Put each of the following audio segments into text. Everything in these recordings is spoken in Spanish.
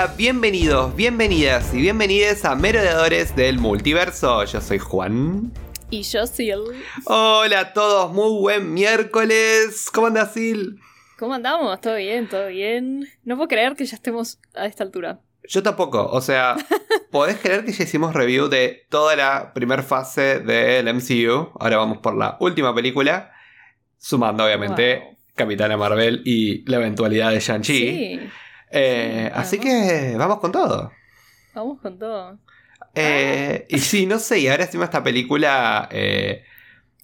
Hola, bienvenidos, bienvenidas y bienvenidas a Merodeadores del Multiverso. Yo soy Juan. Y yo, Sil. Hola a todos, muy buen miércoles. ¿Cómo andas, Sil? ¿Cómo andamos? ¿Todo bien? ¿Todo bien? No puedo creer que ya estemos a esta altura. Yo tampoco, o sea, podés creer que ya hicimos review de toda la primera fase del MCU. Ahora vamos por la última película, sumando obviamente Wow. Capitana Marvel y la eventualidad de Shang-Chi. Sí, Eh, Sí, así que vamos con todo. vamos con todo. Eh, y sí, no sé, y ahora hicimos esta película eh,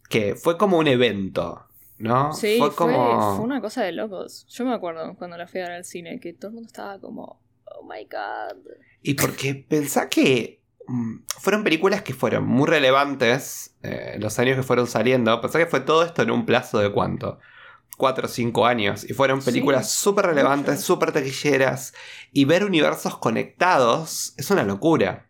que fue como un evento, ¿no? Sí, fue fue, como... fue una cosa de locos. Yo me acuerdo cuando la fui a ver al cine, que todo el mundo estaba como, oh my god. Y porque pensá que mm, fueron películas que fueron muy relevantes eh, los años que fueron saliendo. Pensá que fue todo esto en un plazo de cuánto? Cuatro o cinco años. Y fueron Sí, películas súper relevantes, mucho. súper taquilleras. Y ver universos conectados es una locura.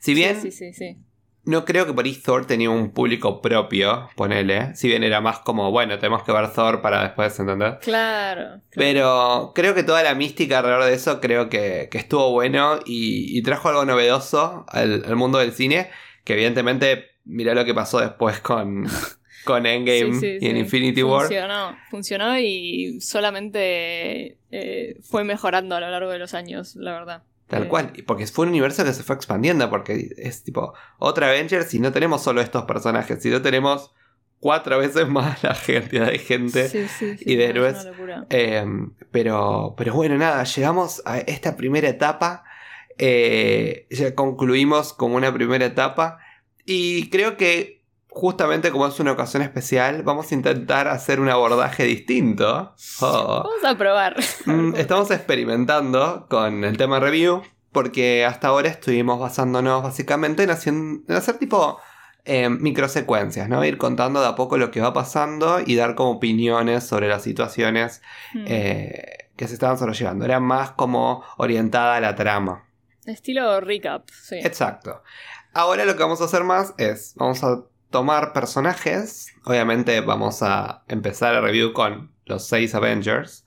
Si bien Sí, sí, sí. sí. no creo que por ahí Thor tenía un público propio, ponele. Si bien era más como, bueno, tenemos que ver Thor para después entender. Claro. claro. Pero creo que toda la mística alrededor de eso creo que, que estuvo bueno y, y trajo algo novedoso al, al mundo del cine. Que evidentemente, mirá lo que pasó después con, con Endgame Sí, sí, y en. Infinity War. Funcionó, funcionó y solamente eh, fue mejorando a lo largo de los años, la verdad. Tal Eh, cual, porque fue un universo que se fue expandiendo, porque es tipo otra Avengers y no tenemos solo estos personajes, sino tenemos cuatro veces más la cantidad de gente. sí, sí, sí, y de héroes. Eh, pero, pero bueno, nada, llegamos a esta primera etapa. eh, ya concluimos como una primera etapa. Y creo que justamente como es una ocasión especial, vamos a intentar hacer un abordaje distinto. Oh. Vamos a probar. Mm, Estamos experimentando con el tema review. Porque hasta ahora estuvimos basándonos básicamente en, hacer tipo eh, microsecuencias, ¿no? Ir contando de a poco lo que va pasando y dar como opiniones sobre las situaciones Hmm. eh, que se estaban sobrellevando. Era más como orientada a la trama. Estilo recap, sí. Exacto. Ahora lo que vamos a hacer más es, vamos a tomar personajes. Obviamente vamos a empezar el review con los seis Avengers.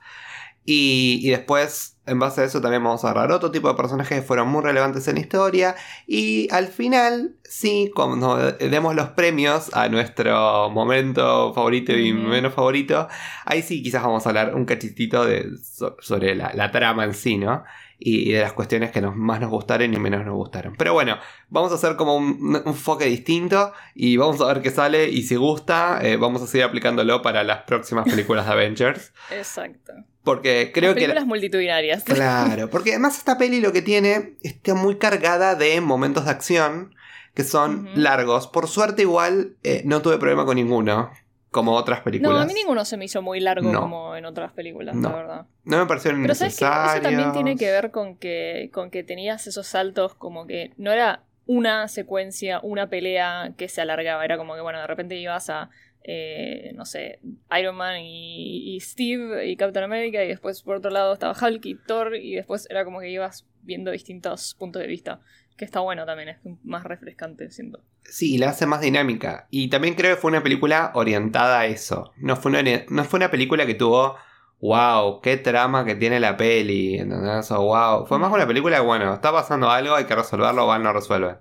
Y, y después, en base a eso, también vamos a agarrar otro tipo de personajes que fueron muy relevantes en la historia. Y al final, sí, cuando demos los premios a nuestro momento favorito y menos favorito, ahí sí quizás vamos a hablar un cachitito de, so- sobre la, la trama en sí, ¿no? Y, de las cuestiones que nos, más nos gustaron y menos nos gustaron. Pero bueno, vamos a hacer como un, un enfoque distinto y vamos a ver qué sale. Y si gusta, eh, vamos a seguir aplicándolo para las próximas películas de Avengers. Exacto. Porque creo Las que... películas multitudinarias. Claro, porque además esta peli lo que tiene está muy cargada de momentos de acción que son largos. Por suerte igual eh, no tuve problema con ninguno, como otras películas. No, a mí ninguno se me hizo muy largo No. como en otras películas, No. la verdad. No me parecieron Pero sabes que eso también tiene que ver con que, con que tenías esos saltos como que no era una secuencia, una pelea que se alargaba. Era como que, bueno, de repente ibas a, eh, no sé, Iron Man y, y Steve y Captain America y después por otro lado estaba Hulk y Thor y después era como que ibas viendo distintos puntos de vista. Que está bueno también, es más refrescante, siento. Sí, la hace más dinámica. Y también creo que fue una película orientada a eso. No fue una, no fue una película que tuvo, wow, qué trama que tiene la peli. ¿entendés? O wow. Fue más una película que, bueno, está pasando algo, hay que resolverlo, o no resuelven.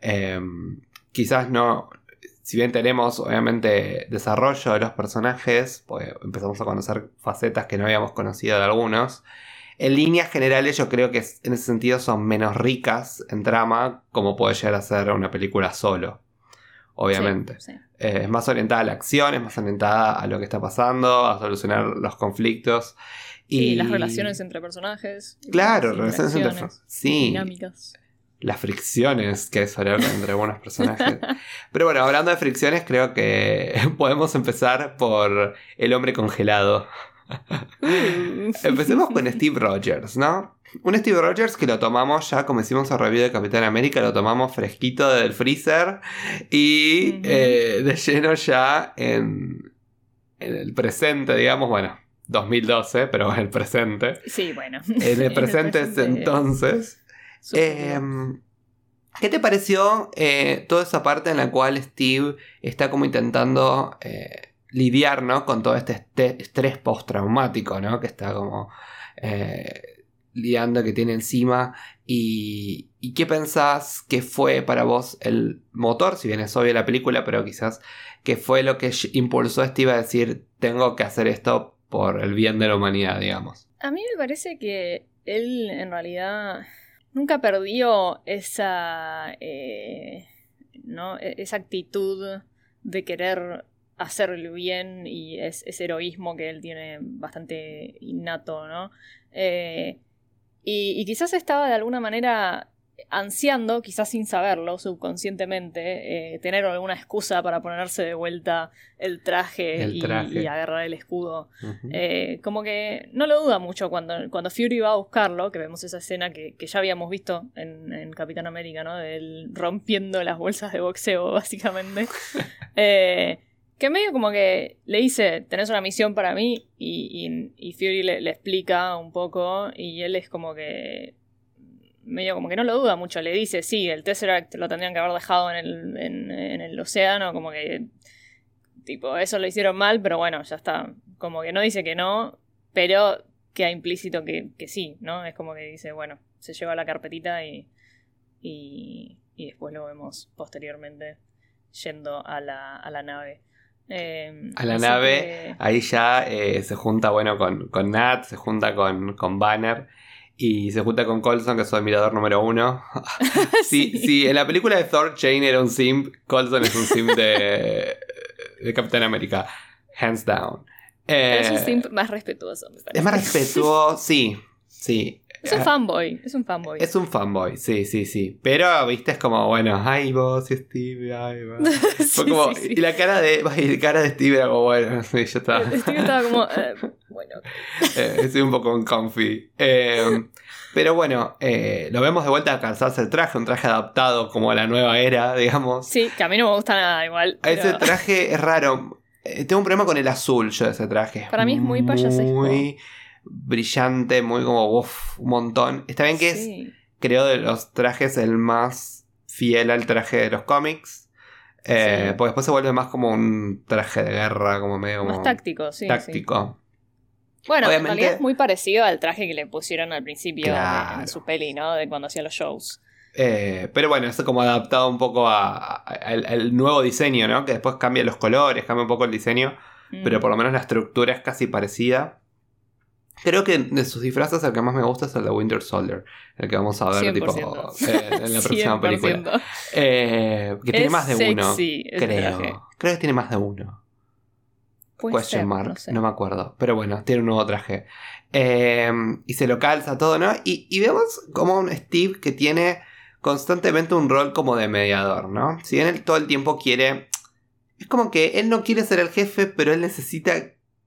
Eh, quizás no. Si bien tenemos, obviamente, desarrollo de los personajes, pues empezamos a conocer facetas que no habíamos conocido de algunos. En líneas generales, yo creo que en ese sentido son menos ricas en trama, como puede llegar a ser una película solo. Obviamente. Sí, sí. Eh, es más orientada a la acción, es más orientada a lo que está pasando, a solucionar los conflictos. Y, Y, las relaciones entre personajes. Claro, relaciones entre. Sí. Dinámicas. Las fricciones que suelen haber entre algunos personajes. Pero bueno, hablando de fricciones, creo que podemos empezar por el hombre congelado. Uh. Empecemos con Steve Rogers, ¿no? Un Steve Rogers que lo tomamos ya, como hicimos en review de Capitán América, lo tomamos fresquito del freezer y eh, de lleno ya en, en el presente, digamos, bueno, 2012, pero en el presente. Sí, bueno. En el presente, es entonces. Eh, bien. ¿Qué te pareció eh, toda esa parte en la cual Steve está como intentando eh, lidiar ¿no? con todo este este estrés postraumático, ¿no? Que está como... eh, liando que tiene encima. Y, y qué pensás que fue para vos el motor, si bien es obvio la película, pero quizás que fue lo que impulsó a Steve a decir, tengo que hacer esto por el bien de la humanidad, digamos. A mí me parece que él en realidad nunca perdió esa, eh, ¿no? E-, esa actitud de querer hacerlo bien y es, ese heroísmo que él tiene bastante innato, ¿no? Eh, y, quizás estaba de alguna manera ansiando, quizás sin saberlo, subconscientemente, eh, tener alguna excusa para ponerse de vuelta el traje, Y, agarrar el escudo. Eh, como que no lo duda mucho cuando, cuando Fury va a buscarlo, que vemos esa escena que, ya habíamos visto en, Capitán América, ¿no? De él rompiendo las bolsas de boxeo, básicamente. eh, que medio como que le dice, tenés una misión para mí, y, Fury le, explica un poco, y él es como que medio como que no lo duda mucho, le dice, sí, el Tesseract lo tendrían que haber dejado en el, en, el océano, como que, tipo, eso lo hicieron mal, pero bueno, ya está, como que no dice que no, pero queda implícito que, que sí, ¿no? Es como que dice, bueno, se lleva la carpetita y, y, y después lo vemos posteriormente yendo a la, a la nave. Em, a la nave, ahí ya eh, se junta, bueno, con, con, Nat, se junta con, con Banner y se junta con Colson, que es su admirador número uno. sí, sí. en la película de Thor, Jane era un simp, Colson es un simp de, de Capitán América, hands down. es un eh, simp más respetuoso, me parece. Es más respetuoso, sí, sí. Es un fanboy, es un fanboy. Es un fanboy, sí, sí, sí. Pero, viste, es como, bueno, ay vos Steve, ay vos. Fue como, y la cara de, y la cara de Steve era como, bueno, sí, yo estaba. Steve estaba como, eh, bueno. eh, estoy un poco uncomfy. Eh, pero bueno, eh, lo vemos de vuelta a calzarse el traje, un traje adaptado como a la nueva era, digamos. Sí, que a mí no me gusta nada igual. Ese traje es raro. tengo un problema con el azul yo de ese traje. Para mí es muy payasesco. Muy brillante, muy como uff, un montón. Está bien que es, creo, de los trajes el más fiel al traje de los cómics. Eh, porque después se vuelve más como un traje de guerra, como medio Más táctico, sí. Táctico. Bueno, en realidad es muy parecido al traje que le pusieron al principio en su peli, ¿no? De cuando hacía los shows. Eh, pero bueno, es como adaptado un poco al nuevo diseño, ¿no? Que después cambia los colores, cambia un poco el diseño, pero mm. por lo menos la estructura es casi parecida. Creo que de sus disfraces el que más me gusta es el de Winter Soldier, el que vamos a ver tipo, eh, en la próxima película. Eh, que tiene más de uno. Creo. Creo que tiene más de uno. Question mark, no, me acuerdo. Pero bueno, tiene un nuevo traje. Eh, y se lo calza todo, ¿no? Y, y, vemos como un Steve que tiene constantemente un rol como de mediador, ¿no? Si bien él todo el tiempo quiere... Es como que él no quiere ser el jefe, pero él necesita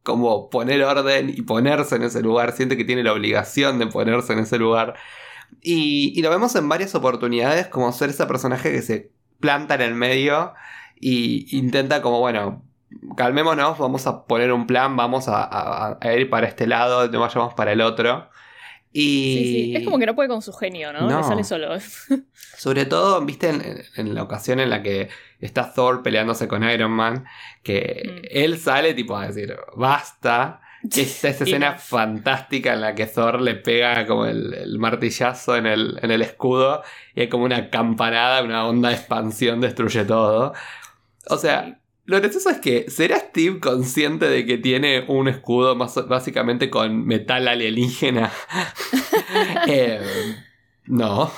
como poner orden y ponerse en ese lugar, siente que tiene la obligación de ponerse en ese lugar. Y, lo vemos en varias oportunidades como ser ese personaje que se planta en el medio y intenta como, bueno, calmémonos, vamos a poner un plan, vamos a, ir para este lado, no vayamos para el otro. Y... Sí, sí. Es como que no puede con su genio, ¿no? Le sale solo. Sobre todo, viste, en, la ocasión en la que está Thor peleándose con Iron Man, que mm. él sale tipo a decir, basta. Está esa escena fantástica en la que Thor le pega como el, martillazo en el, en el escudo y hay como una campanada, una onda de expansión destruye todo. O sea, lo gracioso es que, ¿será Steve consciente de que tiene un escudo más, básicamente con metal alienígena? Eh, no.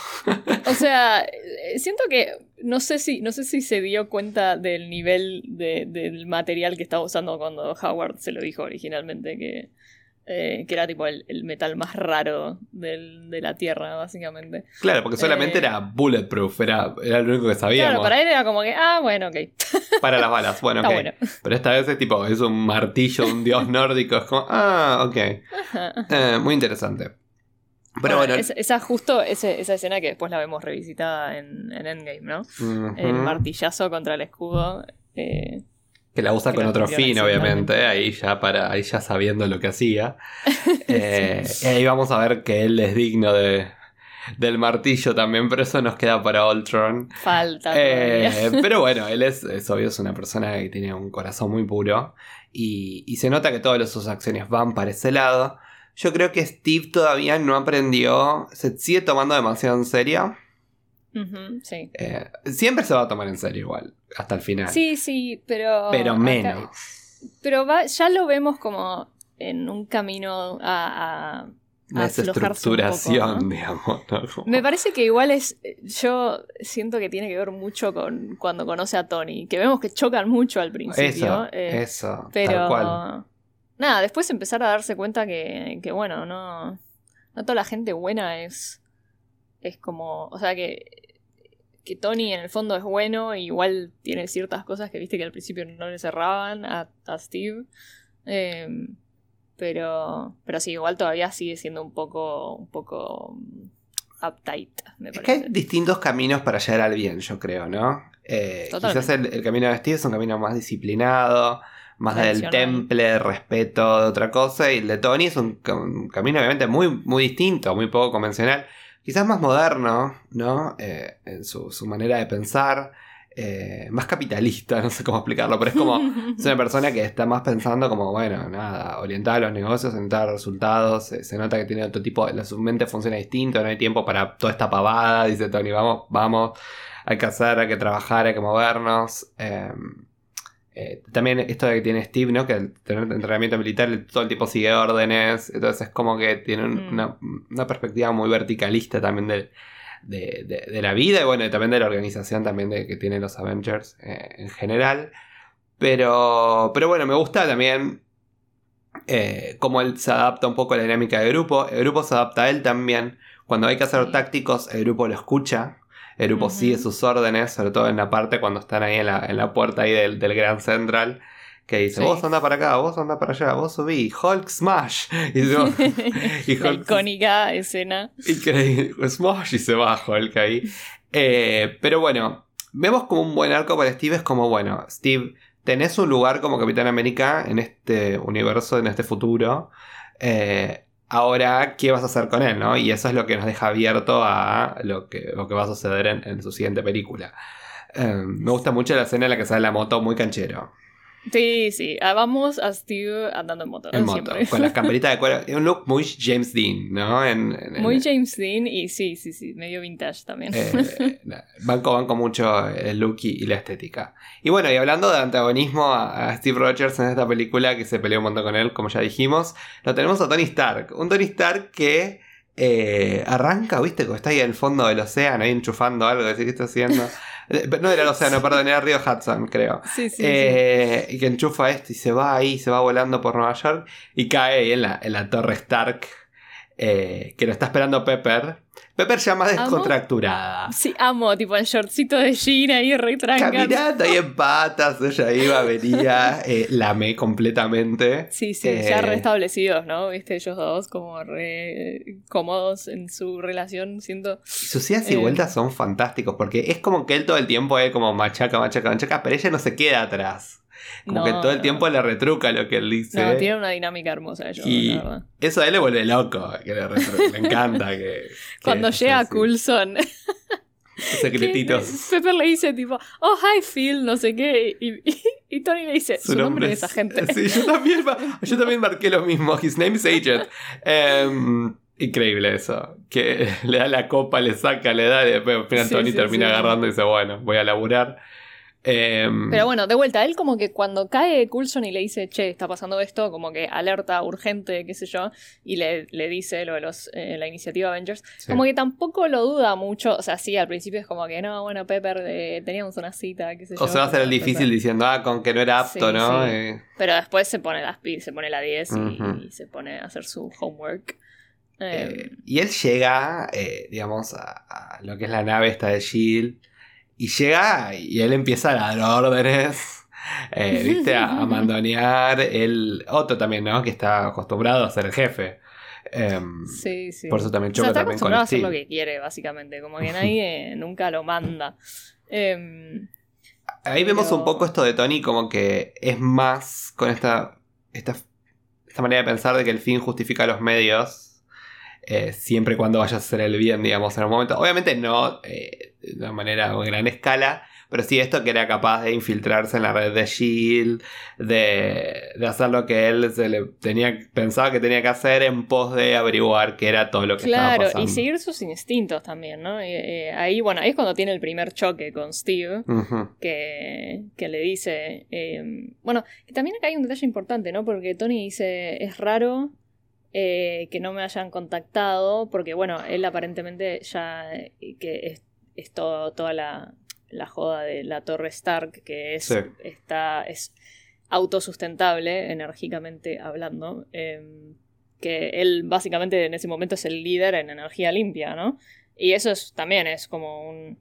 o sea, siento que no sé si, no sé si se dio cuenta del nivel del material que estaba usando cuando Howard se lo dijo originalmente, que eh, que era tipo el, metal más raro de la Tierra, básicamente. Claro, porque solamente eh, era bulletproof, era, era lo único que sabíamos. Claro, para él era como que, ah, bueno, ok. Para las balas, bueno, ok. Pero esta vez es tipo, es un martillo, un dios nórdico, es como, ah, ok. Eh, muy interesante. Pero bueno, esa justo esa escena que después la vemos revisitada en, Endgame, ¿no? El martillazo contra el escudo. Eh, que la usa con otro fin, obviamente, ahí ya para, ahí ya sabiendo lo que hacía. Eh, y ahí vamos a ver que él es digno de, del martillo también, pero eso nos queda para Ultron. Falta. Eh, pero bueno, él es, es, obvio, es una persona que tiene un corazón muy puro. Y, y se nota que todas sus acciones van para ese lado. yo creo que Steve todavía no aprendió, se sigue tomando demasiado en serio. Sí. Eh, siempre se va a tomar en serio igual, hasta el final. Sí, sí, pero. pero acá- menos. pero va- ya lo vemos como en un camino a. a- poco, desestructuración, ¿no? digamos. Me parece que igual es. Yo siento que tiene que ver mucho con cuando conoce a Tony. Que vemos que chocan mucho al principio. Eso, eh, eso, pero. tal cual. Nada, después empezar a darse cuenta que, que bueno, no. No toda la gente buena es. Es como. O sea que. Que Tony en el fondo es bueno, igual tiene ciertas cosas que viste que al principio no le cerraban a, a Steve. Eh, pero. Pero sí, igual todavía sigue siendo un poco. un poco. mm, uptight, me Es que parece. hay distintos caminos para llegar al bien, yo creo, ¿no? Eh, quizás el, el camino de Steve es un camino más disciplinado, más del temple, respeto de otra cosa, y el de Tony es un, un camino obviamente muy, muy distinto, muy poco convencional, quizás más moderno, ¿no? Eh, en su, manera de pensar, eh, más capitalista, no sé cómo explicarlo, pero es como... Es una persona que está más pensando como, bueno, nada, orientada a los negocios, orientada a resultados. Se, se nota que tiene otro tipo, la, su mente funciona distinto, no hay tiempo para toda esta pavada. Dice Tony, vamos, vamos, hay que hacer, hay que trabajar, hay que movernos. Eh, eh, también esto de que tiene Steve, ¿no? Que al tener entrenamiento militar todo el tiempo sigue órdenes. Entonces es como que tiene un- Mm. una, una perspectiva muy verticalista también de, de- de la vida y bueno, también de la organización también de, que tienen los Avengers eh, en general. Pero, pero bueno, me gusta también eh, cómo él se adapta un poco a la dinámica del grupo. El grupo se adapta a él también. Cuando hay que hacer tácticos, el grupo lo escucha. El grupo Ujú. sigue sus órdenes, sobre todo en la parte cuando están ahí en la, en la puerta ahí del, del Gran Central. Que dice, Sí. vos anda para acá, vos anda para allá, vos subí, Hulk Smash. Y, dice, y La Hulk- icónica escena. Increíble. Smash y se baja Hulk ahí. Eh, pero bueno, vemos como un buen arco para Steve. Es como, bueno, Steve, tenés un lugar como Capitán América en este universo, en este futuro. Eh, ahora, ¿qué vas a hacer con él? ¿no? Y eso es lo que nos deja abierto a lo que, va a suceder en, su siguiente película. Eh, me gusta mucho la escena en la que sale la moto muy canchero. Sí, sí. Ah, Vamos a Steve andando en moto. En Siempre. con las camperitas de cuero. Un look muy James Dean, ¿no? En, en- Muy en- James Dean y sí, sí, sí. Medio vintage también. Eh, banco, banco mucho el look y, y la estética. Y bueno, y hablando de antagonismo a, a Steve Rogers en esta película, que se peleó un montón con él, como ya dijimos, lo tenemos a Tony Stark. Un Tony Stark que eh, arranca, viste, como está ahí en el fondo del océano, ahí enchufando algo, decir, ¿qué está haciendo? Eh, No era el océano, perdón, era Río Hudson, creo. sí, sí, sí. Eh, Y que enchufa esto y se va ahí, se va volando por Nueva York y cae ahí en la, en la torre Stark, eh, que lo está esperando Pepper. Pepper ya más Amo. descontracturada. Sí, amo, tipo el shortcito de Jean ahí re tranca. Caminando ahí en patas, ella iba, venía, eh, la amé completamente. Sí, sí, Eh, ya restablecidos, ¿no? Viste, ellos dos como re cómodos en su relación, siento. Sus idas y Eh. vueltas son fantásticos porque es como que él todo el tiempo es como machaca, machaca, machaca, pero ella no se queda atrás. Como No, que todo el no. tiempo le retruca lo que él dice. No, tienen una dinámica hermosa Y la eso a él le vuelve loco, que le, le encanta que... Cuando llega Coulson, Secretitos. Pepper le dice tipo, oh, hi Phil, no sé qué, y, y- y Tony le dice, su, nombre es agente. Sí, yo también, yo también marqué lo mismo. His name is Agent. Em, increíble eso. Que le da la copa, le saca, le da y después al final Sí, Tony sí, termina sí. agarrando y dice, bueno, voy a laburar. Em, Pero bueno, de vuelta, él como que cuando cae Coulson y le dice, che, está pasando esto, como que alerta urgente, qué sé yo, y le, le dice lo de los, eh, la iniciativa Avengers, sí. como que tampoco lo duda mucho, o sea, sí, al principio es como que, no, bueno, Pepper, eh, teníamos una cita, qué sé yo. o se va a hacer el difícil Pepper- diciendo, ah, con que no era apto, Sí, ¿no? sí. Eh, Pero después se pone las se pone la 10 y, se pone a hacer su homework. eh, Eh, y él llega, digamos, a, a lo que es la nave esta de Shield. Y llega y él empieza a dar órdenes. eh, ¿Viste? A, a mandonear. El otro también, ¿no? Que está acostumbrado a ser el jefe. Em, sí, sí. Por eso también o sea, choca está también con acostumbrado a hacer lo que quiere, básicamente, como que nadie nunca lo manda. Em, Ahí vemos un poco esto de Tony como que es más con esta, esta, esta manera de pensar de que el fin justifica los medios. eh, siempre y cuando vayas a hacer el bien, digamos, en un momento. Obviamente no eh, de una manera o en gran escala, pero sí esto que era capaz de infiltrarse en la red de Shield, de, de hacer lo que él se le tenía, pensaba que tenía que hacer en pos de averiguar qué era todo lo que estaba pasando. Claro, y seguir sus instintos también, ¿no? Eh, eh, ahí, bueno, ahí es cuando tiene el primer choque con Steve, que, que le dice... eh, bueno, que también acá hay un detalle importante, ¿no? Porque Tony dice, es raro eh, que no me hayan contactado, porque bueno, él aparentemente ya, que es, todo- toda la, la joda de la torre Stark, que es, Sí. está, es autosustentable, enérgicamente hablando, eh, que él básicamente en ese momento es el líder en energía limpia, ¿no? Y eso es, también es como un,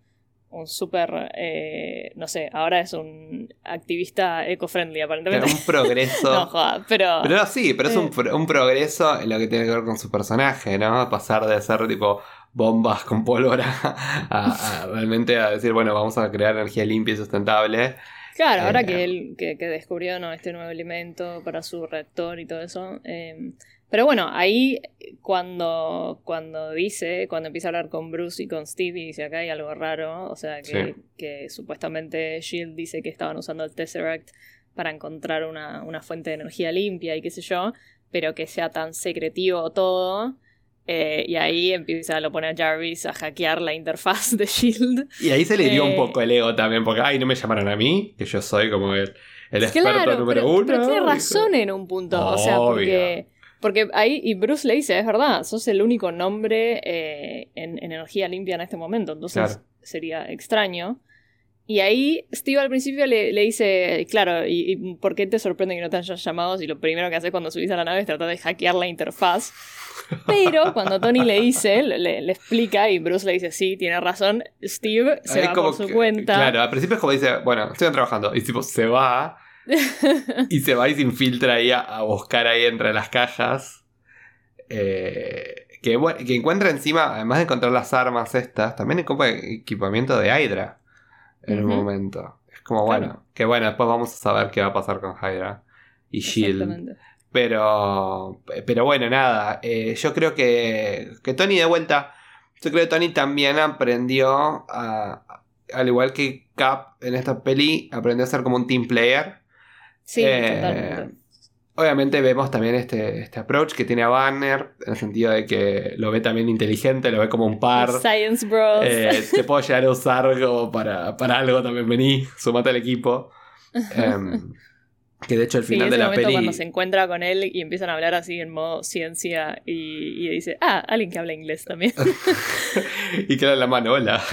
un súper, eh, no sé, ahora es un activista eco-friendly aparentemente. un progreso. no, joda, pero... Pero no, sí, pero es un, Eh. un progreso en lo que tiene que ver con su personaje, ¿no? Pasar de ser tipo bombas con pólvora a, a realmente a decir, bueno, vamos a crear energía limpia y sustentable. Claro, ahora Eh, que él que, que descubrió ¿no? este nuevo elemento para su reactor y todo eso. eh, pero bueno, ahí cuando, cuando dice, cuando empieza a hablar con Bruce y con Steve y dice acá hay algo raro, o sea que, Sí. que supuestamente Shield dice que estaban usando el Tesseract para encontrar una, una fuente de energía limpia y qué sé yo, pero que sea tan secretivo todo. Eh, y ahí empieza, lo pone a Jarvis a hackear la interfaz de Shield. Y ahí se le dio un Eh. poco el ego también, porque, ay, no me llamaron a mí, que yo soy como el, el experto Claro, número pero, uno. pero tiene razón en un punto. O sea, porque, porque ahí, y Bruce le dice, es verdad, sos el único nombre eh, en, en energía limpia en este momento, entonces Claro. sería extraño. Y ahí Steve al principio le, le dice, claro, ¿y, y por qué te sorprende que no te hayan llamado si lo primero que haces cuando subís a la nave es tratar de hackear la interfaz? Pero cuando Tony le dice, le, le explica y Bruce le dice, sí, tiene razón, Steve se Ahí va como por su que- cuenta. Claro, al principio es como dice, bueno, estoy trabajando. Y tipo, se va. y se va y se infiltra ahí a, a buscar ahí entre las cajas. Eh, que, bueno, que encuentra encima, además de encontrar las armas estas, también encuentra equipamiento de Hydra en un Ujú. momento. Es como, bueno, que bueno, después vamos a saber qué va a pasar con Hydra y Shield. Pero, pero bueno, nada. eh, yo creo que, que Tony de vuelta. Yo creo que Tony también aprendió a. Al igual que Cap en esta peli, aprendió a ser como un team player. Sí, Eh, totalmente. Obviamente vemos también este, este approach que tiene a Banner, en el sentido de que lo ve también inteligente, lo ve como un par. Science Bros. Eh, te puedo llegar a usar como para, para algo también, vení, sumate al equipo. Em, que de hecho al Sí, final ese de la momento peli... cuando se encuentra con él y empiezan a hablar así en modo ciencia y, y dice, ah, alguien que habla inglés también. y que la mano, hola.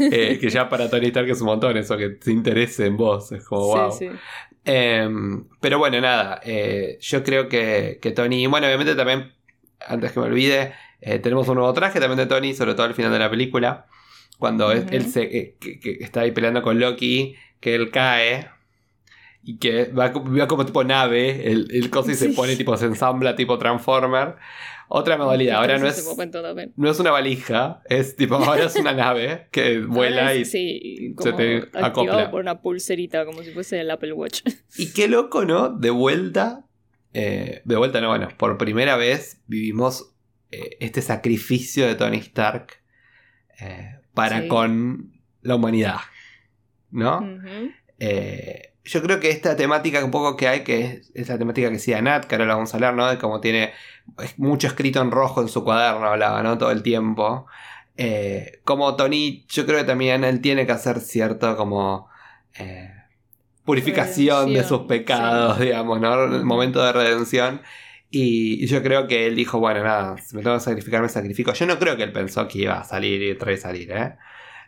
Eh, que ya para Tony Stark es un montón eso, que se interese en vos. Es como, wow. Sí, Em, pero bueno, nada. eh, yo creo que, que Tony. Bueno, obviamente también, antes que me olvide, eh, tenemos un nuevo traje también de Tony, sobre todo al final de la película. Cuando él se, eh, que, que está ahí peleando con Loki, que él cae. Y que va, co- va como tipo nave, el, el coso y se pone tipo, se ensambla tipo Transformer. Otra modalidad, ahora no es, no es una valija, es tipo, ahora es una nave que vuela Ahora y es- sí, se te acopla. por una pulserita, como si fuese el Apple Watch. Y qué loco, ¿no? De vuelta. eh, de vuelta, no, bueno, por primera vez vivimos eh, este sacrificio de Tony Stark eh, para Sí. con la humanidad. ¿no? Eh, yo creo que esta temática un poco que hay, que es, la temática que decía Nat, que ahora la vamos a hablar, ¿no? De cómo tiene mucho escrito en rojo en su cuaderno, hablaba, ¿no? Todo el tiempo. Eh, como Tony, yo creo que también él tiene que hacer cierto como eh, purificación de sus pecados, digamos, ¿no? El momento de redención. Y, yo creo que él dijo, bueno, nada, si me tengo que sacrificar, me sacrifico. Yo no creo que él pensó que iba a salir y traer salir, ¿eh?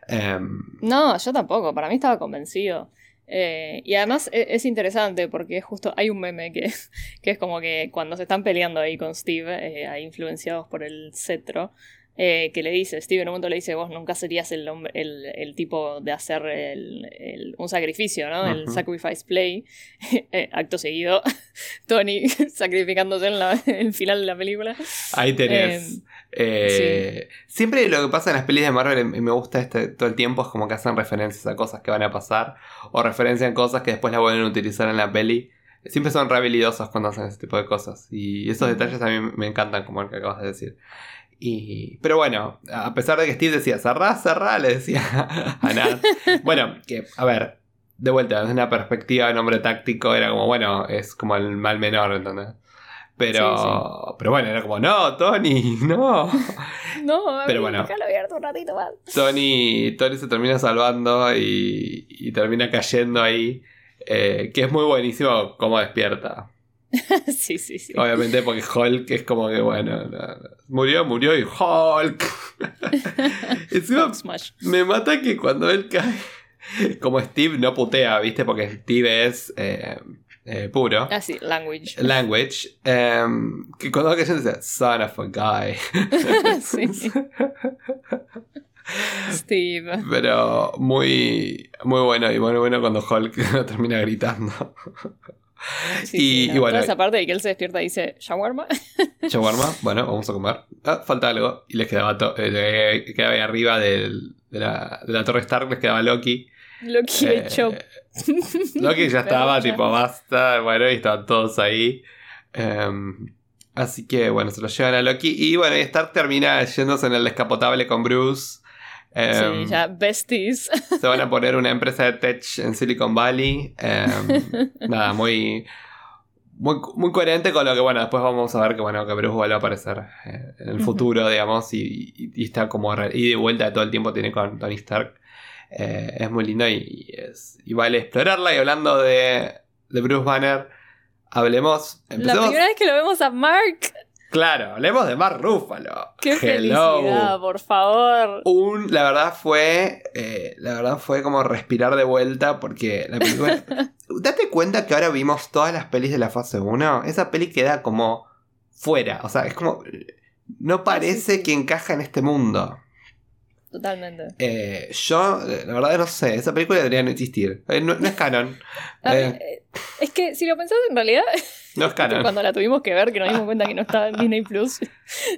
Em, No, yo tampoco, para mí estaba convencido. Eh, y además e- es, interesante porque justo hay un meme que, que es como que cuando se están peleando ahí con Steve, eh, influenciados por el cetro, eh, que le dice, Steve en un momento le dice, vos nunca serías el, hombre, el, el tipo de hacer el- el- un sacrificio, ¿no? El sacrifice play. Eh, acto seguido, Tony sacrificándose en la- el final de la película. Ahí tenés. Eh, Siempre lo que pasa en las pelis de Marvel, y me gusta este, todo el tiempo, es como que hacen referencias a cosas que van a pasar, o referencian cosas que después las vuelven a utilizar en la peli. Siempre son re habilidosos cuando hacen ese tipo de cosas. Y esos detalles a mí me encantan, como el que acabas de decir. Y, pero bueno, a pesar de que Steve decía cerrá, cerrá, le decía a Nat. bueno, que, a ver, de vuelta, desde una perspectiva de hombre táctico, era como, bueno, es como el mal menor, ¿entendés? Pero, Sí, pero bueno, era como, no, Tony, no. No, Pero ver, bueno. déjalo abierto un ratito más. Tony, Tony se termina salvando y, y termina cayendo ahí. eh, que es muy buenísimo cómo despierta. sí, sí, sí. Obviamente porque Hulk es como que, bueno, no, no. murió, murió y Hulk. Encima me mata que cuando él cae, como Steve no putea, ¿viste? Porque Steve es eh, eh, puro. Ah, sí, language. Language. em, que cuando va cayendo dice, son of a guy. sí. Steve. Pero muy, muy bueno y muy bueno cuando Hulk termina gritando. Sí, Y- no, y bueno, Toda esa parte de que él se despierta y dice, ¿shawarma? Shawarma, bueno, vamos a comer. Ah, falta algo. Y les quedaba, eh, quedaba ahí arriba del- de, la, de la torre Stark, les quedaba Loki. Loki Eh, hecho. Loki ya estaba, tipo, basta. Bueno, y estaban todos ahí. Em, así que, bueno, se lo llevan a Loki. Y bueno, y Stark termina yéndose en el descapotable con Bruce. Em, Sí, ya, besties. Se van a poner una empresa de tech en Silicon Valley. Em, nada, muy, muy, muy coherente con lo que, bueno, después vamos a ver que, bueno, que Bruce vuelve a aparecer eh, en el futuro, digamos, y, y- y está como y de vuelta todo el tiempo tiene con Tony Stark. Eh, es muy lindo y, y es, y vale explorarla. Y hablando de, de Bruce Banner, hablemos. La Empecemos, primera vez que lo vemos a Mark. Claro, hablemos de Mark Ruffalo. ¡Qué Hello. felicidad, por favor! Un, la verdad fue. eh, la verdad fue como respirar de vuelta. Porque la película. Date cuenta que ahora vimos todas las pelis de la fase 1. Esa peli queda como fuera. O sea, es como. No parece sí. que encaja en este mundo. Totalmente. Eh, yo, eh, la verdad, no sé. Esa película debería no existir. Eh, no, no es canon. Eh, es que si lo pensás en realidad, no es canon. cuando la tuvimos que ver, que nos dimos cuenta que no estaba en Disney Plus,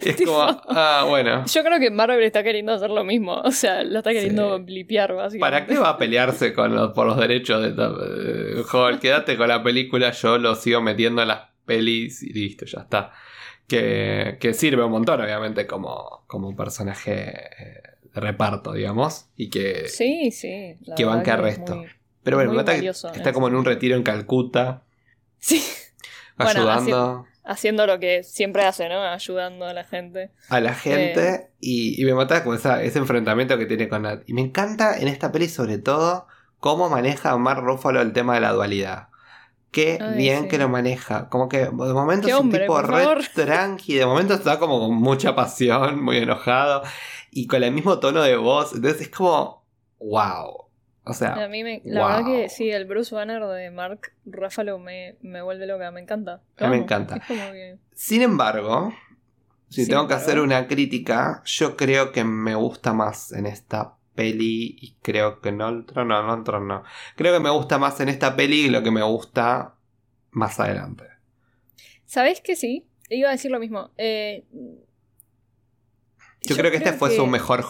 Es como. Ah, bueno. yo creo que Marvel está queriendo hacer lo mismo. O sea, lo está queriendo Sí. blipear, básicamente. ¿Para qué va a pelearse con los- por los derechos de eh, Joder, quédate con la película, yo lo sigo metiendo en las pelis y listo, ya está. Que, que sirve un montón, obviamente, como, como un personaje reparto, digamos. Y que. Sí, sí. que banca que es resto. muy- pero bueno, nota que está como en un retiro en Calcuta, Sí, Bueno, haciendo lo que siempre hace, ¿no? Ayudando a la gente. a la gente. Eh. Y, y me mata esa- ese enfrentamiento que tiene con Nat. Y me encanta en esta peli, sobre todo, cómo maneja Mark Ruffalo el tema de la dualidad. Qué Ay, bien sí. que lo maneja. Como que de momento Qué es un hombre, tipo re favor. tranqui, de momento está como con mucha pasión, muy enojado. Y con el mismo tono de voz. Entonces es como. ¡Wow! O sea, A mí me, la wow. verdad que sí, el Bruce Banner de Mark Ruffalo me, me vuelve loca, me encanta. A mí me encanta. Es como que- Sin embargo, si Sin tengo que hacer una crítica, yo creo que me gusta más en esta peli y creo que en otro no, en otro no. Creo que me gusta más en esta peli lo que me gusta más adelante. ¿Sabés que sí? Iba a decir lo mismo. Eh, Yo, creo que este fue su mejor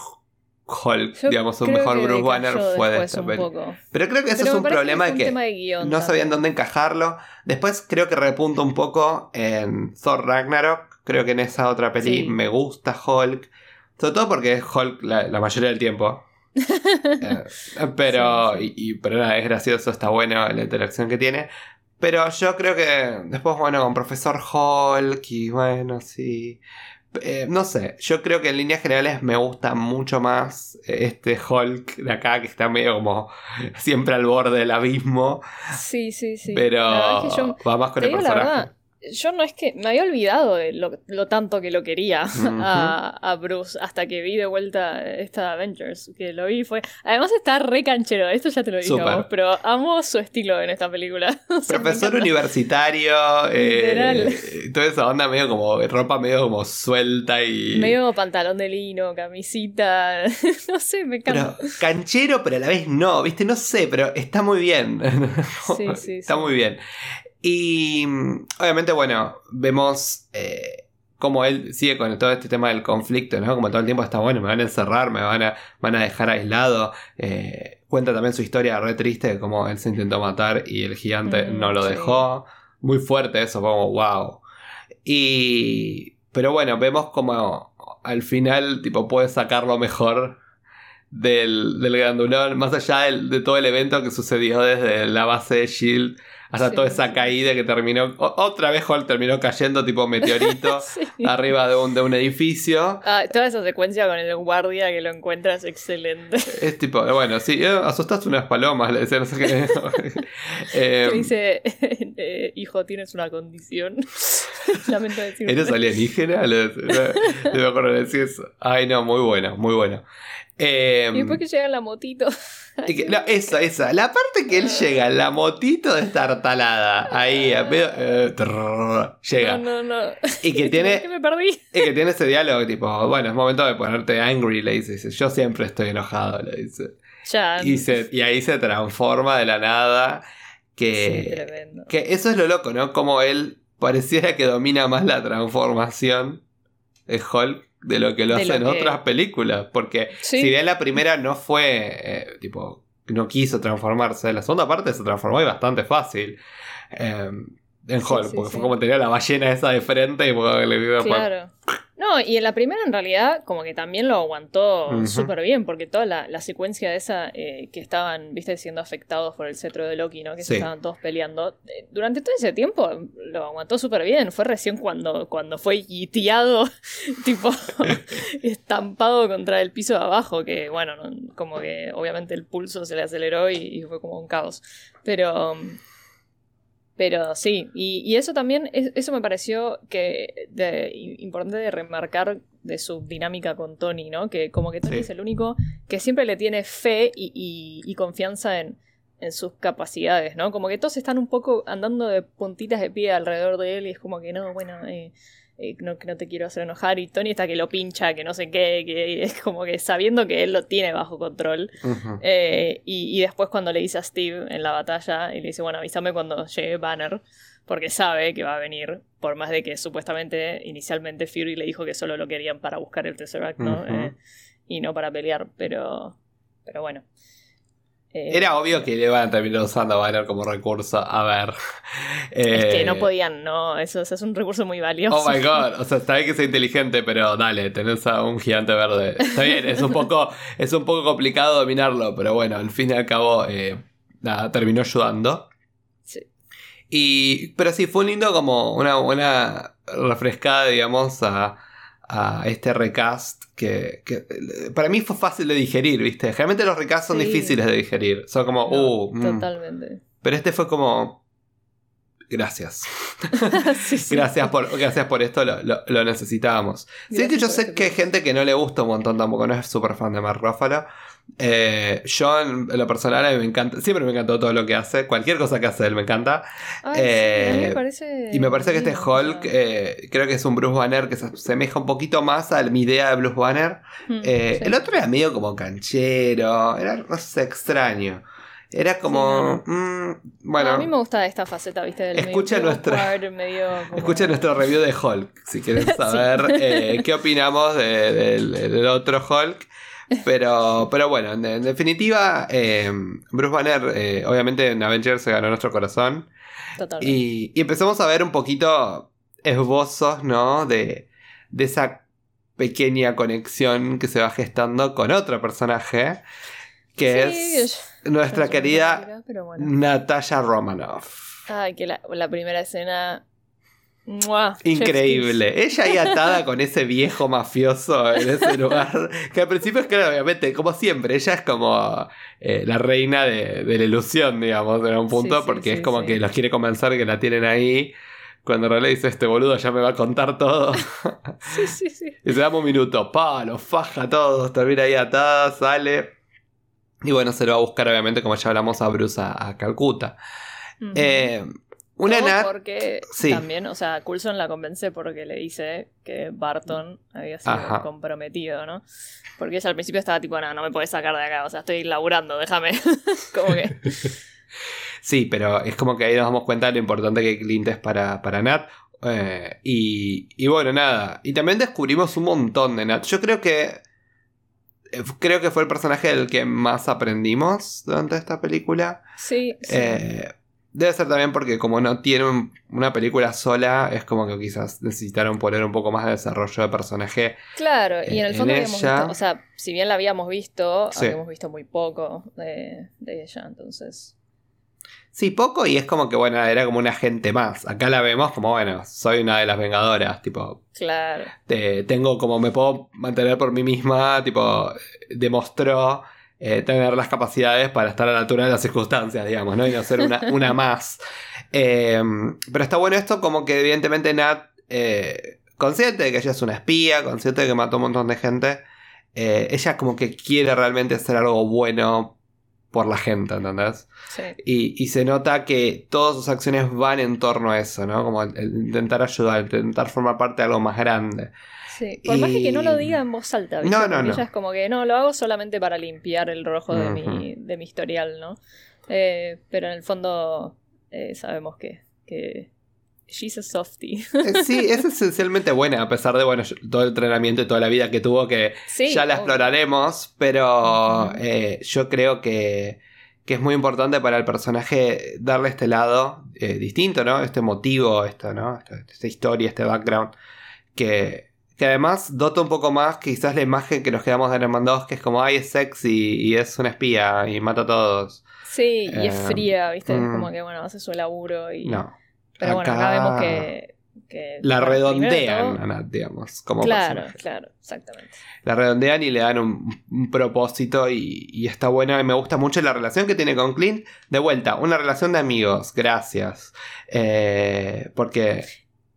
Hulk, yo digamos, creo mejor que Bruce Banner fue de esta poco. Pero creo que eso es un problema que de fue un que tema de guion no también. sabían dónde encajarlo. Después creo que repunta un poco en Thor Ragnarok. Creo que en esa otra peli Sí. me gusta Hulk. Sobre todo porque es Hulk la, la mayoría del tiempo. Eh, pero, Sí, Y, y- pero nada, es gracioso, está bueno la interacción que tiene. Pero yo creo que después, bueno, con Profesor Hulk y bueno, sí. Eh, no sé, yo creo que en líneas generales me gusta mucho más este Hulk de acá que está medio como siempre al borde del abismo. Sí, sí, sí. Pero La verdad es que yo, va más con te el digo la personaje. verdad, yo no es que me había olvidado de lo, lo tanto que lo quería a, a Bruce hasta que vi de vuelta esta Avengers, que lo vi fue... Además está re canchero, esto ya te lo dije a vos, pero amo su estilo en esta película. O sea, me Profesor universitario, eh, Literal. toda esa onda medio como ropa medio como suelta y... Medio pantalón de lino, camisita, no sé, me encanta. Pero canchero, pero a la vez no, ¿viste? No sé, pero está muy bien. Sí, sí, está sí. muy bien. Y obviamente, bueno, vemos eh, cómo él sigue con todo este tema del conflicto, ¿no? Como todo el tiempo está bueno, me van a encerrar, me van a, van a dejar aislado. Eh, cuenta también su historia re triste de cómo él se intentó matar y el gigante Mm, no lo sí. dejó. Muy fuerte eso, como wow. Y. Pero bueno, vemos como al final, tipo, puede sacar lo mejor del, del grandulón, más allá del- de todo el evento que sucedió desde la base de Shield hasta Sí. toda esa caída que terminó. otra vez Hulk terminó cayendo tipo meteorito Sí. arriba de un, de un edificio. Ah, toda esa secuencia con el guardia que lo encuentra es excelente. Es tipo, bueno, sí, eh, asustaste unas palomas, le decía, no sé qué. que Eh, dice, eh, hijo, tienes una condición. Lamento decirte. ¿Eres alienígena? Le, me acuerdo de decir eso. Ay, no, muy bueno, muy bueno. Eh, Y después que llega la motito. que- no, esa, esa. La parte que él llega, la motito destartalada. Ahí, a medio- eh, trrr, llega. No, no, no. Y que tiene, ¿Qué me perdí? y que tiene ese diálogo tipo, bueno, es momento de ponerte angry, le dice. dice, Yo siempre estoy enojado, le dice. Ya. Y, se- y ahí se transforma de la nada. Que, que eso es lo loco, ¿no? Como él pareciera que domina más la transformación de Hulk de lo que lo De hace lo en que- otras películas. Porque Sí. si bien la primera no fue, eh, tipo, no quiso transformarse, la segunda parte se transformó y bastante fácil. eh, en Hulk, sí, porque fue como tenía la ballena esa de frente y le dio Claro. No, y en la primera en realidad como que también lo aguantó súper bien, porque toda la, la secuencia de esa eh, que estaban, viste, siendo afectados por el cetro de Loki, ¿no? Que Sí. se estaban todos peleando. eh, durante todo ese tiempo lo aguantó súper bien. Fue recién cuando, cuando fue yiteado, tipo, estampado contra el piso de abajo, que bueno, no- como que obviamente el pulso se le aceleró y, y fue como un caos. Pero... Pero sí, y, y eso también, es- eso me pareció que de- importante de remarcar de su dinámica con Tony, ¿no? Que como que Tony Sí. es el único que siempre le tiene fe y, y- y confianza en, en sus capacidades, ¿no? Como que todos están un poco andando de puntitas de pie alrededor de él y es como que no, bueno, eh, eh, no, que no te quiero hacer enojar y Tony está que lo pincha, que no sé qué, que es como que sabiendo que él lo tiene bajo control. Eh, y, y después cuando le dice a Steve en la batalla, y le dice, bueno, avísame cuando llegue Banner, porque sabe que va a venir, por más de que supuestamente inicialmente Fury le dijo que solo lo querían para buscar el Tesseract, ¿no? Eh, y no para pelear, pero, pero bueno. Eh, Era obvio que le iban a terminar usando a Banner como recurso. A ver. Es que Eh, no podían, no, eso, eso es un recurso muy valioso. Oh my god, o sea, está bien que sea inteligente, pero dale, tenés a un gigante verde. Está bien, es un poco, es un poco complicado dominarlo, pero bueno, al fin y al cabo, eh, nada, terminó ayudando. Sí. Y, pero sí, fue un lindo como una buena refrescada, digamos, a, a este recast que, que, para mí fue fácil de digerir, ¿viste? Generalmente los recasts son Sí. difíciles de digerir, son como, No, uh, mm. Totalmente. pero este fue como, gracias. Sí, sí. Gracias por, gracias por esto, lo, lo- lo necesitábamos. Sí que yo sé este que hay gente que no le gusta un montón tampoco, no es súper fan de Mark Ruffalo. Eh, yo en lo personal a mí me encanta, siempre me encantó todo lo que hace, cualquier cosa que hace él me encanta. Ay, sí, a mí Eh, me parece Y me parece que este. Hulk eh, creo que es un Bruce Banner que se asemeja un poquito más a mi idea de Bruce Banner. Mm, Eh, sí. El otro era medio como canchero, era no sé, extraño. Era como... mm, bueno, No, a mí me gusta esta faceta, ¿viste? Del Escucha medio nuestra- awkward, medio como- Escucha nuestro review de Hulk, si quieren saber eh, qué opinamos de- del, del otro Hulk. Pero, pero bueno, en, en definitiva, eh, Bruce Banner, eh, obviamente en Avengers se ganó nuestro corazón. Totalmente. Y, y empezamos a ver un poquito esbozos, ¿no? De, de esa pequeña conexión que se va gestando con otro personaje, que Sí, es yo- nuestra yo- querida bueno. Natalia Romanoff. Ay, que la, la primera escena. ¡Mua! Increíble. Ella ahí atada con ese viejo mafioso en ese lugar. Que al principio es claro, obviamente, como siempre, ella es como eh, la reina de, de la ilusión, digamos, en un punto, Sí, sí, porque sí, es como que los quiere convencer que la tienen ahí. Cuando en realidad dice este boludo ya me va a contar todo. Sí, sí, sí. y se dame un minuto, pa, los faja todos, termina ahí atada, sale. Y bueno, se lo va a buscar, obviamente, como ya hablamos, a Bruce a, a Calcuta. Eh, una Nat. porque Sí. también, o sea, Coulson la convence porque le dice que Barton había sido Ajá. comprometido, ¿no? Porque ella al principio estaba tipo, no, no me puedes sacar de acá, o sea, estoy laburando, déjame. como que. Sí, pero es como que ahí nos damos cuenta de lo importante que Clint es para, para Nat. Eh, y, y bueno, nada. Y también descubrimos un montón de Nat. Yo creo que. eh, Creo que fue el personaje del que más aprendimos durante esta película. Sí, sí. Eh, Debe ser también porque como no tiene una película sola, es como que quizás necesitaron poner un poco más de desarrollo de personaje. Claro, y en el fondo habíamos visto, o sea, si bien la habíamos visto, habíamos visto muy poco de, ella, entonces... Sí, poco y es como que, bueno, era como una gente más. Acá la vemos como, bueno, soy una de las vengadoras, tipo... Claro. tengo como, me puedo mantener por mí misma, tipo, demostró eh, tener las capacidades para estar a la altura de las circunstancias, digamos, ¿no? Y no ser una, más. Eh, pero está bueno esto como que evidentemente Nat, eh, consciente de que ella es una espía, consciente de que mató un montón de gente, ella como que quiere realmente hacer algo bueno por la gente, ¿entendés? Sí. Y, se nota que todas sus acciones van en torno a eso, ¿no? Como intentar ayudar, intentar formar parte de algo más grande. Por más que no lo diga en voz alta, No, no, no. Ella es como que no, lo hago solamente para limpiar el rojo de, mi, de mi historial, ¿no? Eh, pero en el fondo eh, sabemos que, que she's a softie. Eh, sí, es esencialmente buena, a pesar de bueno, todo el entrenamiento y toda la vida que tuvo, que ya la exploraremos, pero yo creo que, que, es muy importante para el personaje darle este lado distinto, ¿no? Este motivo, esto, ¿no? esta historia, este background, que, que además dota un poco más quizás la imagen que nos quedamos de 2, que es como, ay, es sexy y es una espía y mata a todos. Sí, y es eh, fría, ¿viste? Es como mm. que, bueno, hace su laburo y... No. Pero bueno, acá vemos que... la redondean, digamos, como Claro, claro, exactamente. La redondean y le dan un, propósito y, está buena. Y me gusta mucho la relación que tiene con Clint. De vuelta, una relación de amigos, gracias. Eh, porque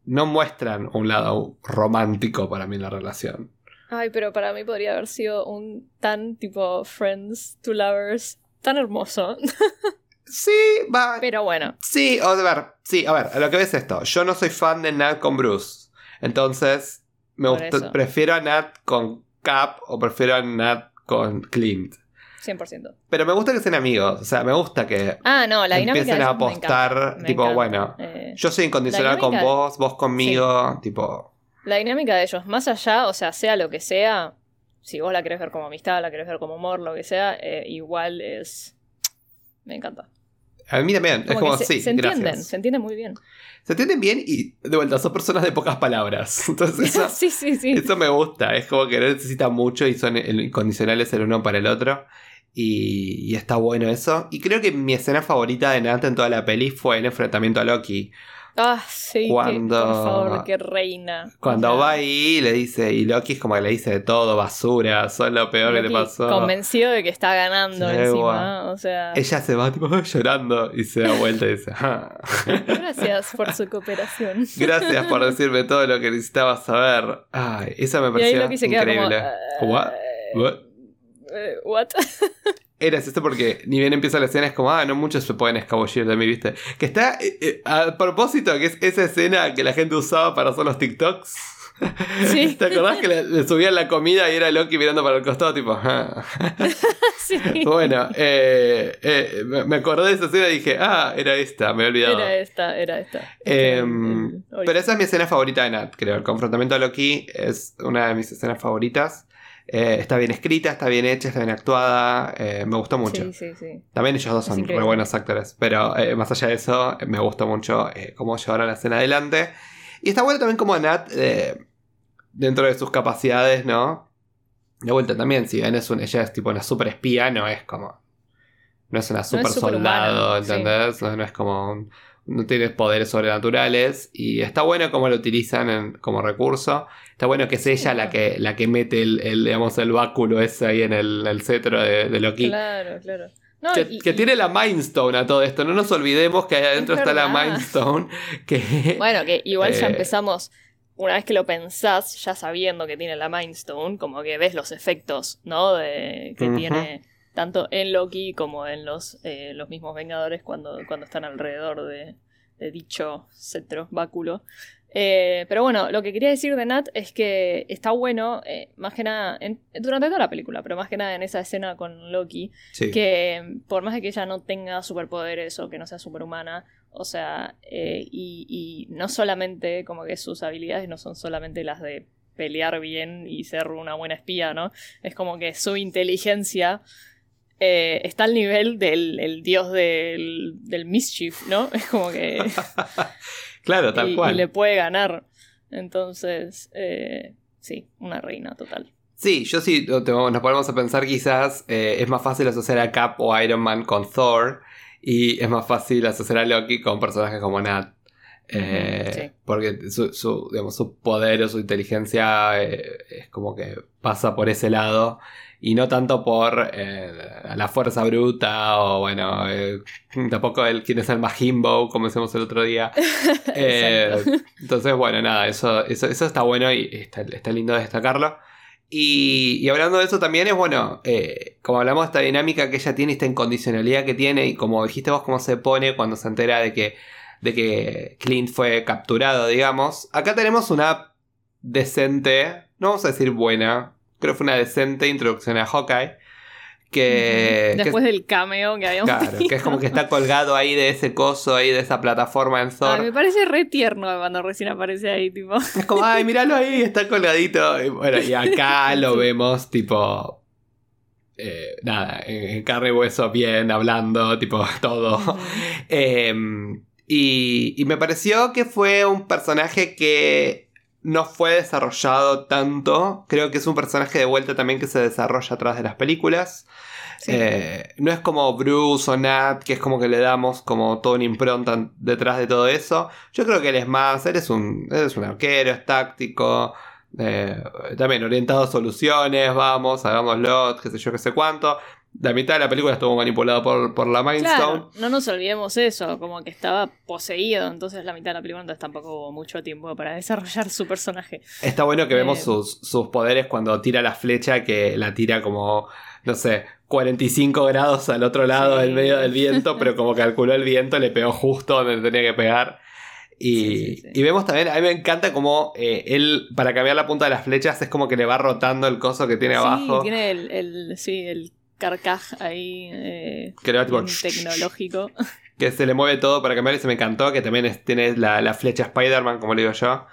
no muestran un lado romántico para mí en la relación. Ay, pero para mí podría haber sido un tan tipo Friends to Lovers, tan hermoso. sí, va. Pero bueno. Sí, o de ver, sí, a ver, a lo que ves esto. Yo no soy fan de Nat con Bruce. Entonces, me gusta, prefiero a Nat con Cap o prefiero a Nat con Clint. 100%. Pero me gusta que sean amigos, o sea, me gusta que ah, no, la empiecen a apostar, tipo, bueno, eh, yo soy incondicional con vos, vos conmigo, tipo... La dinámica de ellos, más allá, o sea, sea lo que sea, si vos la querés ver como amistad, la querés ver como amor, lo que sea, eh, igual es... Me encanta. A mí también, es como, se, sí, se entienden, se entienden muy bien. Se entienden bien y de vuelta, son personas de pocas palabras. Entonces eso, sí, sí, sí. eso me gusta. Es como que no necesitan mucho y son incondicionales el uno para el otro. Y, está bueno eso. Y creo que mi escena favorita de Nat en toda la peli fue el enfrentamiento a Loki. Ah, sí, cuando, por favor, que reina. Cuando va ahí le dice, y Loki es como que le dice de todo, basura, son lo peor que te pasó. Convencido de que está ganando encima, o sea. Ella se va tipo llorando y se da vuelta y dice, ah". Gracias por su cooperación. Gracias por decirme todo lo que necesitaba saber. Ay, esa me pareció increíble. Como, ah, What? Eh, ¿What? Era esto porque ni bien empieza la escena es como, ah, no muchos se pueden escabullir de mí, ¿viste? Que está eh, eh, a propósito, que es esa escena que la gente usaba para hacer los TikToks. ¿Sí? ¿Te acordás que le, subían la comida y era Loki mirando para el costado, tipo, ah. sí. Bueno, me acordé de esa escena y dije, ah, era esta, me he olvidado. Era esta, era esta. Em, pero esa es mi escena favorita de Nat, creo. El confrontamiento de Loki es una de mis escenas favoritas. Eh, está bien escrita, está bien hecha, está bien actuada. Eh, me gustó mucho. También ellos dos son muy buenos actores. Pero eh, más allá de eso, me gustó mucho cómo llevaron la escena adelante. Y está bueno también como Nat, dentro de sus capacidades, ¿no? De vuelta también, si bien es un, ella es tipo una super espía, no es como. No es una super, soldado, ¿entendés? No, es como no tiene poderes sobrenaturales y está bueno cómo lo utilizan como recurso. Está bueno que es ella la que, la que mete el, digamos, el báculo ese ahí en el, cetro de, Loki. Claro, claro. que, tiene la Mindstone a todo esto. No nos olvidemos que ahí adentro está la Mindstone. Que, bueno, que igual ya eh, empezamos. Una vez que lo pensás, ya sabiendo que tiene la Mindstone, como que ves los efectos, ¿no? De, que tiene tanto en Loki como en los, eh, los mismos Vengadores cuando, cuando están alrededor de, dicho cetro, báculo. Eh, pero bueno, lo que quería decir de Nat es que está bueno, eh, más que nada, durante toda la película, pero más que nada en esa escena con Loki, que por más de que ella no tenga superpoderes o que no sea superhumana, o sea, y, y no solamente como que sus habilidades no son solamente las de pelear bien y ser una buena espía, ¿no? Es como que su inteligencia eh, está al nivel del el dios del, del mischief, ¿no? Es como que... claro, tal y, cual. y le puede ganar. Entonces, eh, sí, una reina total. Sí, yo sí, nos ponemos a pensar quizás eh, es más fácil asociar a Cap o Iron Man con Thor y es más fácil asociar a Loki con personajes como Nat. Eh, sí. Porque su, su, digamos, su poder o su inteligencia eh, es como que pasa por ese lado y no tanto por eh, la fuerza bruta o bueno, tampoco el quién es el más himbo, como decimos el otro día. Entonces, bueno, nada, eso, eso, eso está bueno y está, está lindo destacarlo. Y, y hablando de eso también es bueno, eh, como hablamos de esta dinámica que ella tiene, esta incondicionalidad que tiene y como dijiste vos, cómo se pone cuando se entera de que, de que Clint fue capturado, digamos. Acá tenemos una decente, no vamos a decir buena, creo que fue una decente introducción a Hawkeye. Que, Después del cameo que habíamos claro, que es como que está colgado ahí de ese coso, ahí de esa plataforma en Thor. Ay, me parece re tierno cuando recién aparece ahí, tipo. Es como, ay, míralo ahí, está colgadito. Y, bueno, y acá lo vemos, tipo. eh, nada, en, en carne y hueso, bien, hablando, tipo, todo. Eh, y, y me pareció que fue un personaje que no fue desarrollado tanto. Creo que es un personaje de vuelta también que se desarrolla atrás de las películas. Sí. Eh, no es como Bruce o Nat, que es como que le damos como toda una impronta detrás de todo eso. Yo creo que él es más, él es un, él es un arquero, es táctico, eh, también orientado a soluciones, vamos, hagámoslo, qué sé yo, qué sé cuánto. La mitad de la película estuvo manipulado por, por la Mind Stone. Claro, no nos olvidemos eso, como que estaba poseído, entonces la mitad de la película entonces tampoco hubo mucho tiempo para desarrollar su personaje. Está bueno que vemos Eh. sus, sus poderes cuando tira la flecha, que la tira como, no sé, 45 grados al otro lado Sí. del medio del viento, pero como calculó el viento, le pegó justo donde tenía que pegar. Y, Sí, sí, sí. y vemos también, a mí me encanta como eh, él, para cambiar la punta de las flechas, es como que le va rotando el coso que tiene abajo. Sí, tiene el, el- sí, el carcaj ahí eh, Que le va tipo, bien tecnológico. que se le mueve todo para cambiar y se me encantó, que también tiene la, la flecha Spider-Man, como le digo yo,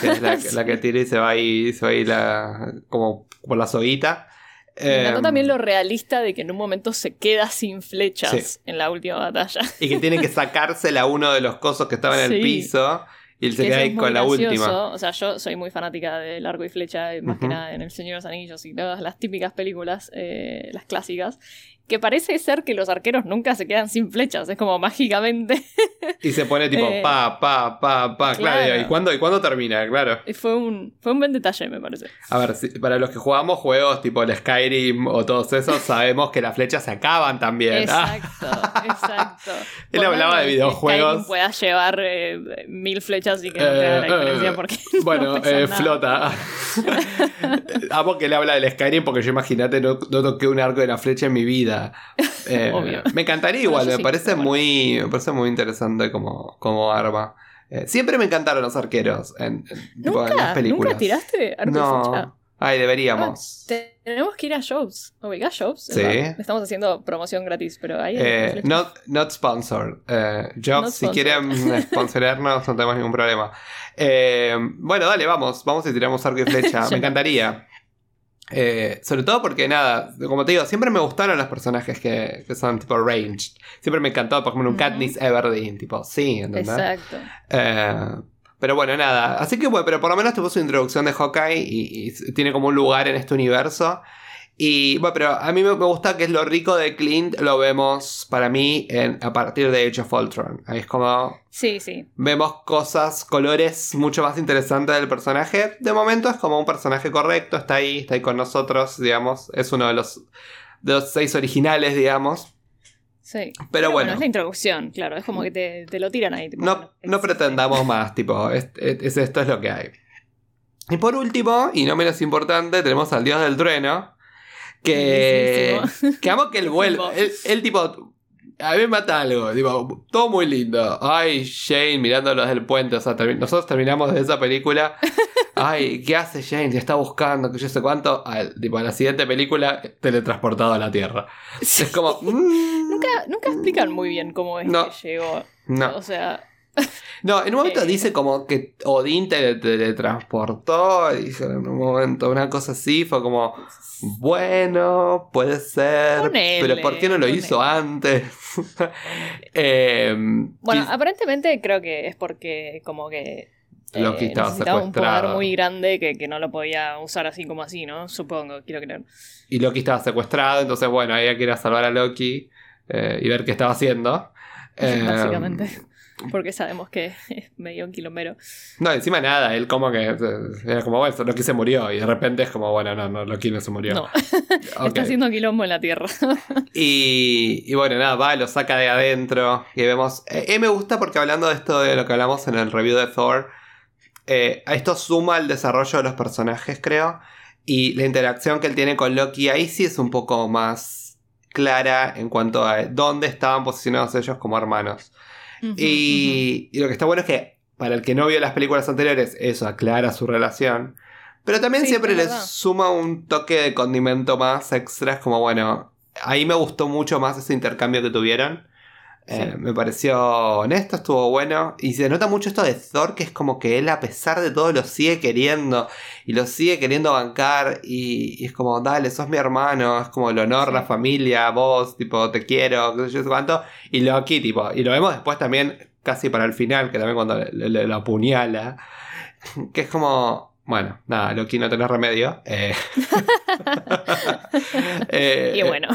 que es la, Sí. la que tira y se va ahí, se va ahí la, como por la soguita. Me encantó Em, también lo realista de que en un momento se queda sin flechas Sí. en la última batalla. Y que tiene que sacársela uno de los cosos que estaba en el piso y él se Que queda ahí con la gracioso. última. O sea, yo soy muy fanática del arco y flecha, eh, más que Ujú. nada en El Señor de los Anillos y todas las típicas películas, eh, las clásicas. Que parece ser que los arqueros nunca se quedan sin flechas, es como mágicamente. Y se pone tipo Eh, pa, pa, pa, pa. Claro, claro. ¿y cuándo, ¿y cuándo termina? Claro. Fue un, fue un buen detalle, me parece. A ver, si- para los que jugamos juegos tipo el Skyrim o todos esos, sabemos que las flechas se acaban también. Ah, Exacto, exacto. Él Por hablaba de videojuegos. Skyrim puedas llevar eh, mil flechas y que no te haga la diferencia eh, porque. Bueno, no eh, flota. Amo que le habla del Skyrim porque yo imagínate, no, no toqué un arco de la flecha en mi vida. Eh, Obvio. Me encantaría igual, me sí, parece bueno. muy. Me parece muy interesante como, como arma. Eh, siempre me encantaron los arqueros en, en las ¿Nunca, películas. ¿Nunca tiraste arco y flecha? No. Ay, deberíamos. Te- Tenemos que ir a shows. ¿Ubicás shows? Sí. Estamos haciendo promoción gratis, pero ahí. Eh, not, not sponsored. Eh, Jobs, Not si sponsored. quieren sponsorarnos, no tenemos ningún problema. Eh, bueno, dale, vamos. Vamos y tiramos arco y flecha. Me encantaría. Eh, sobre todo porque, nada, como te digo, siempre me gustaron los personajes que, que son tipo ranged. Siempre me encantó, por ejemplo, un Ujú. Katniss Everdeen, tipo, sí, ¿entendés? Exacto. Eh, pero bueno, nada. Así que bueno, pero por lo menos tuvo su introducción de Hawkeye y, y tiene como un lugar en este universo. Y bueno, pero a mí me gusta que es lo rico de Clint, lo vemos para mí en, a partir de Age of Ultron. Ahí es como Sí, sí. vemos cosas, colores mucho más interesantes del personaje. De momento es como un personaje correcto, está ahí, está ahí con nosotros, digamos. Es uno de los, de los seis originales, digamos. Sí. Pero bueno. Es la introducción, claro. Es como que te, te lo tiran ahí. tipo, No, bueno, no pretendamos más, tipo, es, es- esto es lo que hay. Y por último, y no menos importante, tenemos al dios del trueno. Que, que amo que él vuelva. Él, él, tipo, a mí me mata algo, tipo, todo muy lindo. Ay, Shane mirándolos desde el puente. O sea, termi- nosotros terminamos de esa película. Ay, ¿qué hace Shane? Te está buscando, que yo sé cuánto. Al- tipo, a la siguiente película, teletransportado a la Tierra. Sí. Es como. mm, Nunca, nunca explican muy bien cómo es No. que llegó. no. O sea, No, en un momento Eh. dice como que Odín te teletransportó, dice en un momento una cosa así, fue como, bueno, puede ser, Ponele, pero ¿por qué no lo ponele. hizo antes? Em, Bueno, aparentemente creo que es porque como que eh, Loki estaba necesitaba un poder muy grande que, que no lo podía usar así como así, ¿no? Supongo, quiero creer. y Loki estaba secuestrado, entonces bueno, ella quería salvar a Loki eh, y ver qué estaba haciendo. Em, Básicamente. Porque sabemos que es medio un quilombero. No, encima nada, él como que era como, bueno, Loki se murió y de repente es como, bueno, no, no, Loki no se murió. No, está haciendo quilombo en la Tierra. Y, y bueno, nada, va, lo saca de adentro. Y vemos. Eh, eh, me gusta porque hablando de esto de lo que hablamos en el review de Thor, eh, esto suma el desarrollo de los personajes, creo. Y la interacción que él tiene con Loki ahí sí es un poco más clara en cuanto a dónde estaban posicionados ellos como hermanos. Y, y lo que está bueno es que para el que no vio las películas anteriores, eso aclara su relación. Pero también Sí, siempre le suma un toque de condimento más extra. Es como, bueno, ahí me gustó mucho más ese intercambio que tuvieron. Eh, me pareció honesto, estuvo bueno. Y se nota mucho esto de Thor, que es como que él, a pesar de todo, lo sigue queriendo. Y lo sigue queriendo bancar. Y, y es como, dale, sos mi hermano. Es como el honor, Sí. la familia, vos, tipo, te quiero, qué sé yo, cuánto. Y Loki, tipo, y lo vemos después también, casi para el final, que también cuando lo apuñala. Que es como. Bueno, nada, Loki no tenés remedio. Eh, eh, Y bueno,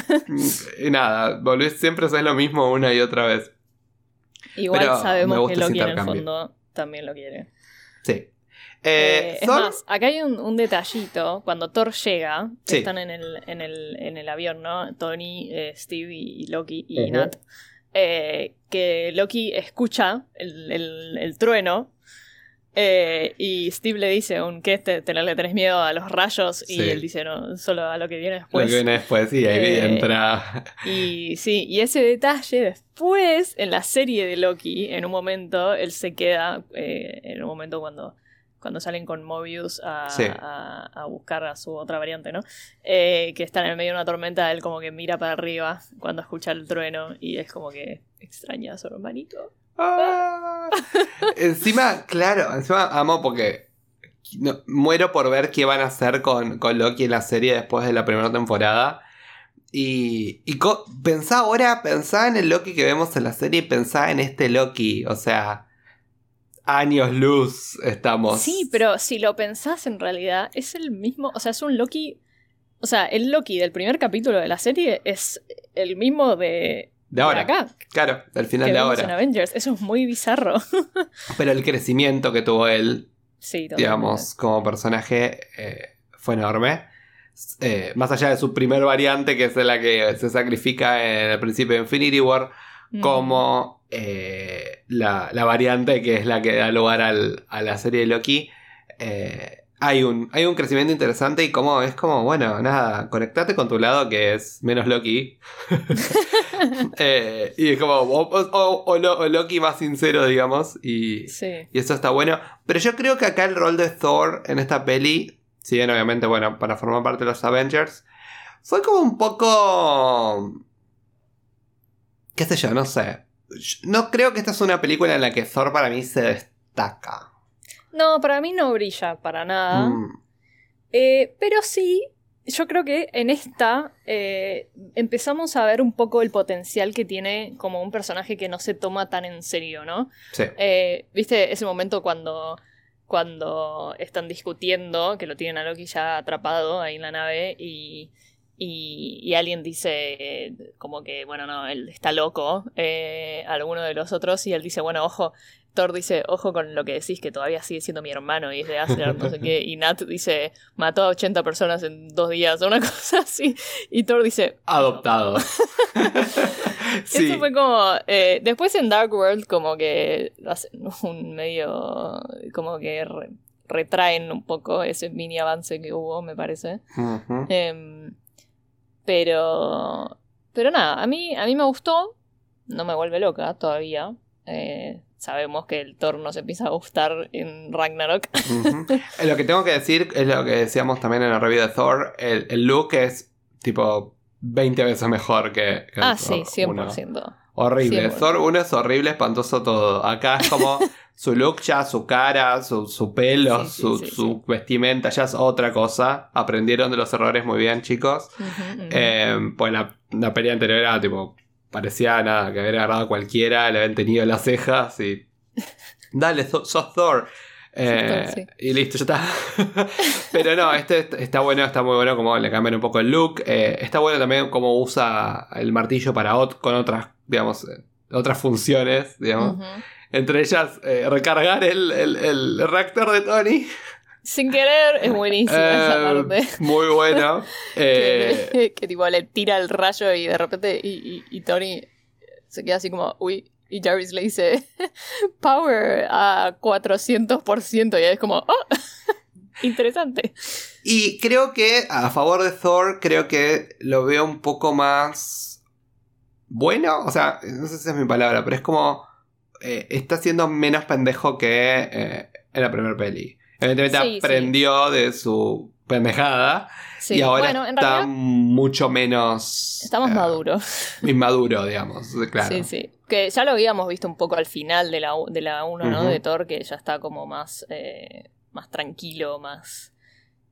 y nada, volvés, siempre haces lo mismo una y otra vez. igual pero sabemos que Loki en el fondo también lo quiere. Sí. Eh, Eh, es Thor- más, acá hay un, un detallito. Cuando Thor llega, que Sí. están en el, en, el, en el avión, ¿no? Tony, eh, Steve y, Loki y. Nat. eh, que Loki escucha el, el- el trueno. Eh, y Steve le dice un que te, te- le tenés miedo a los rayos y Sí. él dice no solo a lo que viene lo después que viene después, sí, ahí Eh, entra. y sí, y ese detalle después, en la serie de Loki, en un momento, él se queda, eh, en un momento cuando, cuando salen con Mobius a, Sí. a- a buscar a su otra variante, ¿no? Eh, que está en el medio de una tormenta, él como que mira para arriba cuando escucha el trueno y es como que extraña a su hermanito. Encima, claro, encima amo porque muero por ver qué van a hacer con, con Loki en la serie después de la primera temporada. Y, y pensá ahora, pensá en el Loki que vemos en la serie y pensá en este Loki. O sea, años luz estamos. Sí, pero si lo pensás en realidad, es el mismo, o sea, es un Loki... O sea, el Loki del primer capítulo de la serie es el mismo de, De ahora. acá, Claro, del que final de en ahora. Avengers. Eso es muy bizarro. Pero el crecimiento que tuvo él Sí, digamos, como personaje eh, fue enorme. Eh, más allá de su primer variante, que es la que se sacrifica en el principio de Infinity War, Mm. como eh, la, la variante que es la que da lugar al- a la serie de Loki. eh, hay, un, hay un crecimiento interesante y como es como, bueno, nada, conectate con tu lado que es menos Loki. Eh, y es como, o, o- o Lo- o Loki más sincero, digamos. Y, Sí. y eso está bueno. Pero yo creo que acá el rol de Thor en esta peli, si bien obviamente, bueno, para formar parte de los Avengers, fue como un poco... qué sé yo, no sé. No creo que esta es una película en la que Thor para mí se destaca. No, para mí no brilla para nada. Mm, Eh, pero sí, yo creo que en esta eh, empezamos a ver un poco el potencial que tiene como un personaje que no se toma tan en serio, ¿no? sí. Eh, ¿Viste ese momento cuando, cuando están discutiendo, que lo tienen a Loki ya atrapado ahí en la nave y, y, y alguien dice eh, como que, bueno, no, él está loco, alguno de los otros, y él dice, bueno, ojo, Thor dice, ojo con lo que decís, que todavía sigue siendo mi hermano y es de Asgard, no sé qué, y Nat dice, mató a 80 personas en dos días, o una cosa así, y Thor dice, Adoptado. sí. eso fue como. eh, después en Dark World, como que hacen un medio. Como que re- retraen un poco ese mini avance que hubo, me parece. Em, pero. Pero nada, a mí, a mí me gustó. No me vuelve loca todavía. Eh, sabemos que el Thor nos empieza a gustar en Ragnarok. Eh, Lo que tengo que decir es lo que decíamos también en la review de Thor. El, el look es tipo 20 veces mejor que, que el ah, sí, Thor 1. 100%. Horrible. Sí, Thor 1 es horrible, espantoso todo. Acá es como su look ya, su cara, su, su pelo, Sí, sí, su, sí, su vestimenta ya es otra cosa. Aprendieron de los errores muy bien, chicos. Eh, pues la, la pelea anterior era tipo. Parecía nada, que había agarrado a cualquiera, le habían tenido las cejas y. Dale, so- sos Thor. Eh, sí. Y listo, ya está. Pero no, este está bueno, está muy bueno como le cambian un poco el look. Eh, está bueno también cómo usa el martillo para ot- con otras, digamos, eh, otras funciones, digamos. Entre ellas, eh, recargar el, el- el reactor de Tony. Sin querer, es buenísima esa Eh, parte. Muy bueno. Eh, que, que tipo le tira el rayo y de repente y, y- y Tony se queda así como, uy, y Jarvis le dice, power a 400% y es como, oh, interesante. Y creo que a favor de Thor, creo que lo veo un poco más bueno. O sea, no sé si es mi palabra, pero es como eh, está siendo menos pendejo que eh, en la primera peli. Evidentemente Sí, sí. aprendió de su pendejada Sí, y ahora bueno, en está realidad mucho menos está más eh, maduro. inmaduro, digamos. Claro. Sí, sí. Que ya lo habíamos visto un poco al final de la, de la 1, ¿no? De Thor, que ya está como más, eh, más tranquilo, más,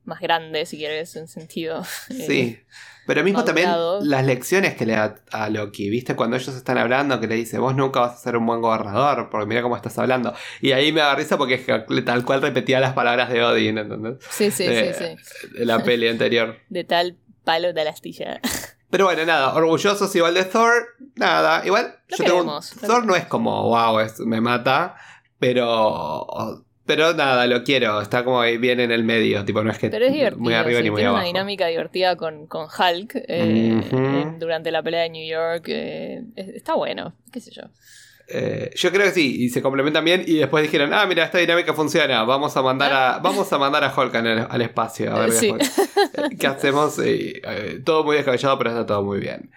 más grande, si quieres, en sentido. eh, Sí, pero mismo también las lecciones que le da a Loki, ¿viste? Cuando ellos están hablando, que le dice, vos nunca vas a ser un buen gobernador, porque mira cómo estás hablando. Y ahí me da risa porque es que tal cual repetía las palabras de Odin, ¿entendés? Sí, sí, Eh, sí, sí. De la peli anterior. De tal palo de la astilla. Pero bueno, nada, orgullosos igual de Thor, nada, igual Lo yo tengo un- queremos, lo Thor no es como, wow, es- me mata, pero... Pero nada, lo quiero, está como bien en el medio, tipo, no es que Pero es divertido. muy arriba sí, ni muy tiene abajo. una dinámica divertida con, con Hulk eh, durante la pelea de New York. eh, es- está bueno, qué sé yo. Eh, yo creo que sí, y se complementan bien. Y después dijeron, ah, mira, esta dinámica funciona. Vamos a mandar a, vamos a mandar a Hulk el- al espacio. A ver sí. qué, qué hacemos. Y, todo muy descabellado, pero está todo muy bien.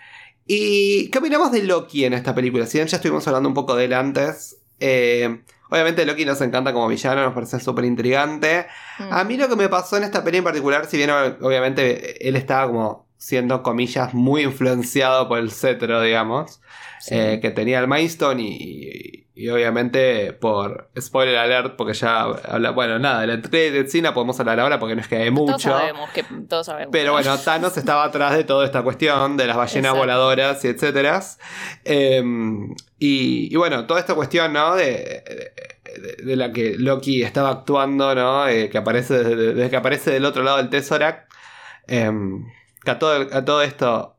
¿Y qué opinamos de Loki en esta película? Si bien ya estuvimos hablando un poco de él antes. eh, obviamente Loki nos encanta como villano, nos parece súper intrigante. Mm. A mí lo que me pasó en esta peli en particular, si bien obviamente él estaba como siendo, comillas, muy influenciado por el cetro, digamos Sí. eh, que tenía el Milestone y, y obviamente por spoiler alert porque ya habla bueno nada la de Cena podemos hablar ahora porque no es que hay todos mucho sabemos que todos sabemos. pero bueno Thanos estaba atrás de toda esta cuestión de las ballenas Exacto. voladoras y etcétera Eh, y, y bueno toda esta cuestión no de, de, de la que Loki estaba actuando no Eh, que aparece desde, desde que aparece del otro lado del Tesseract eh, que a todo, a todo esto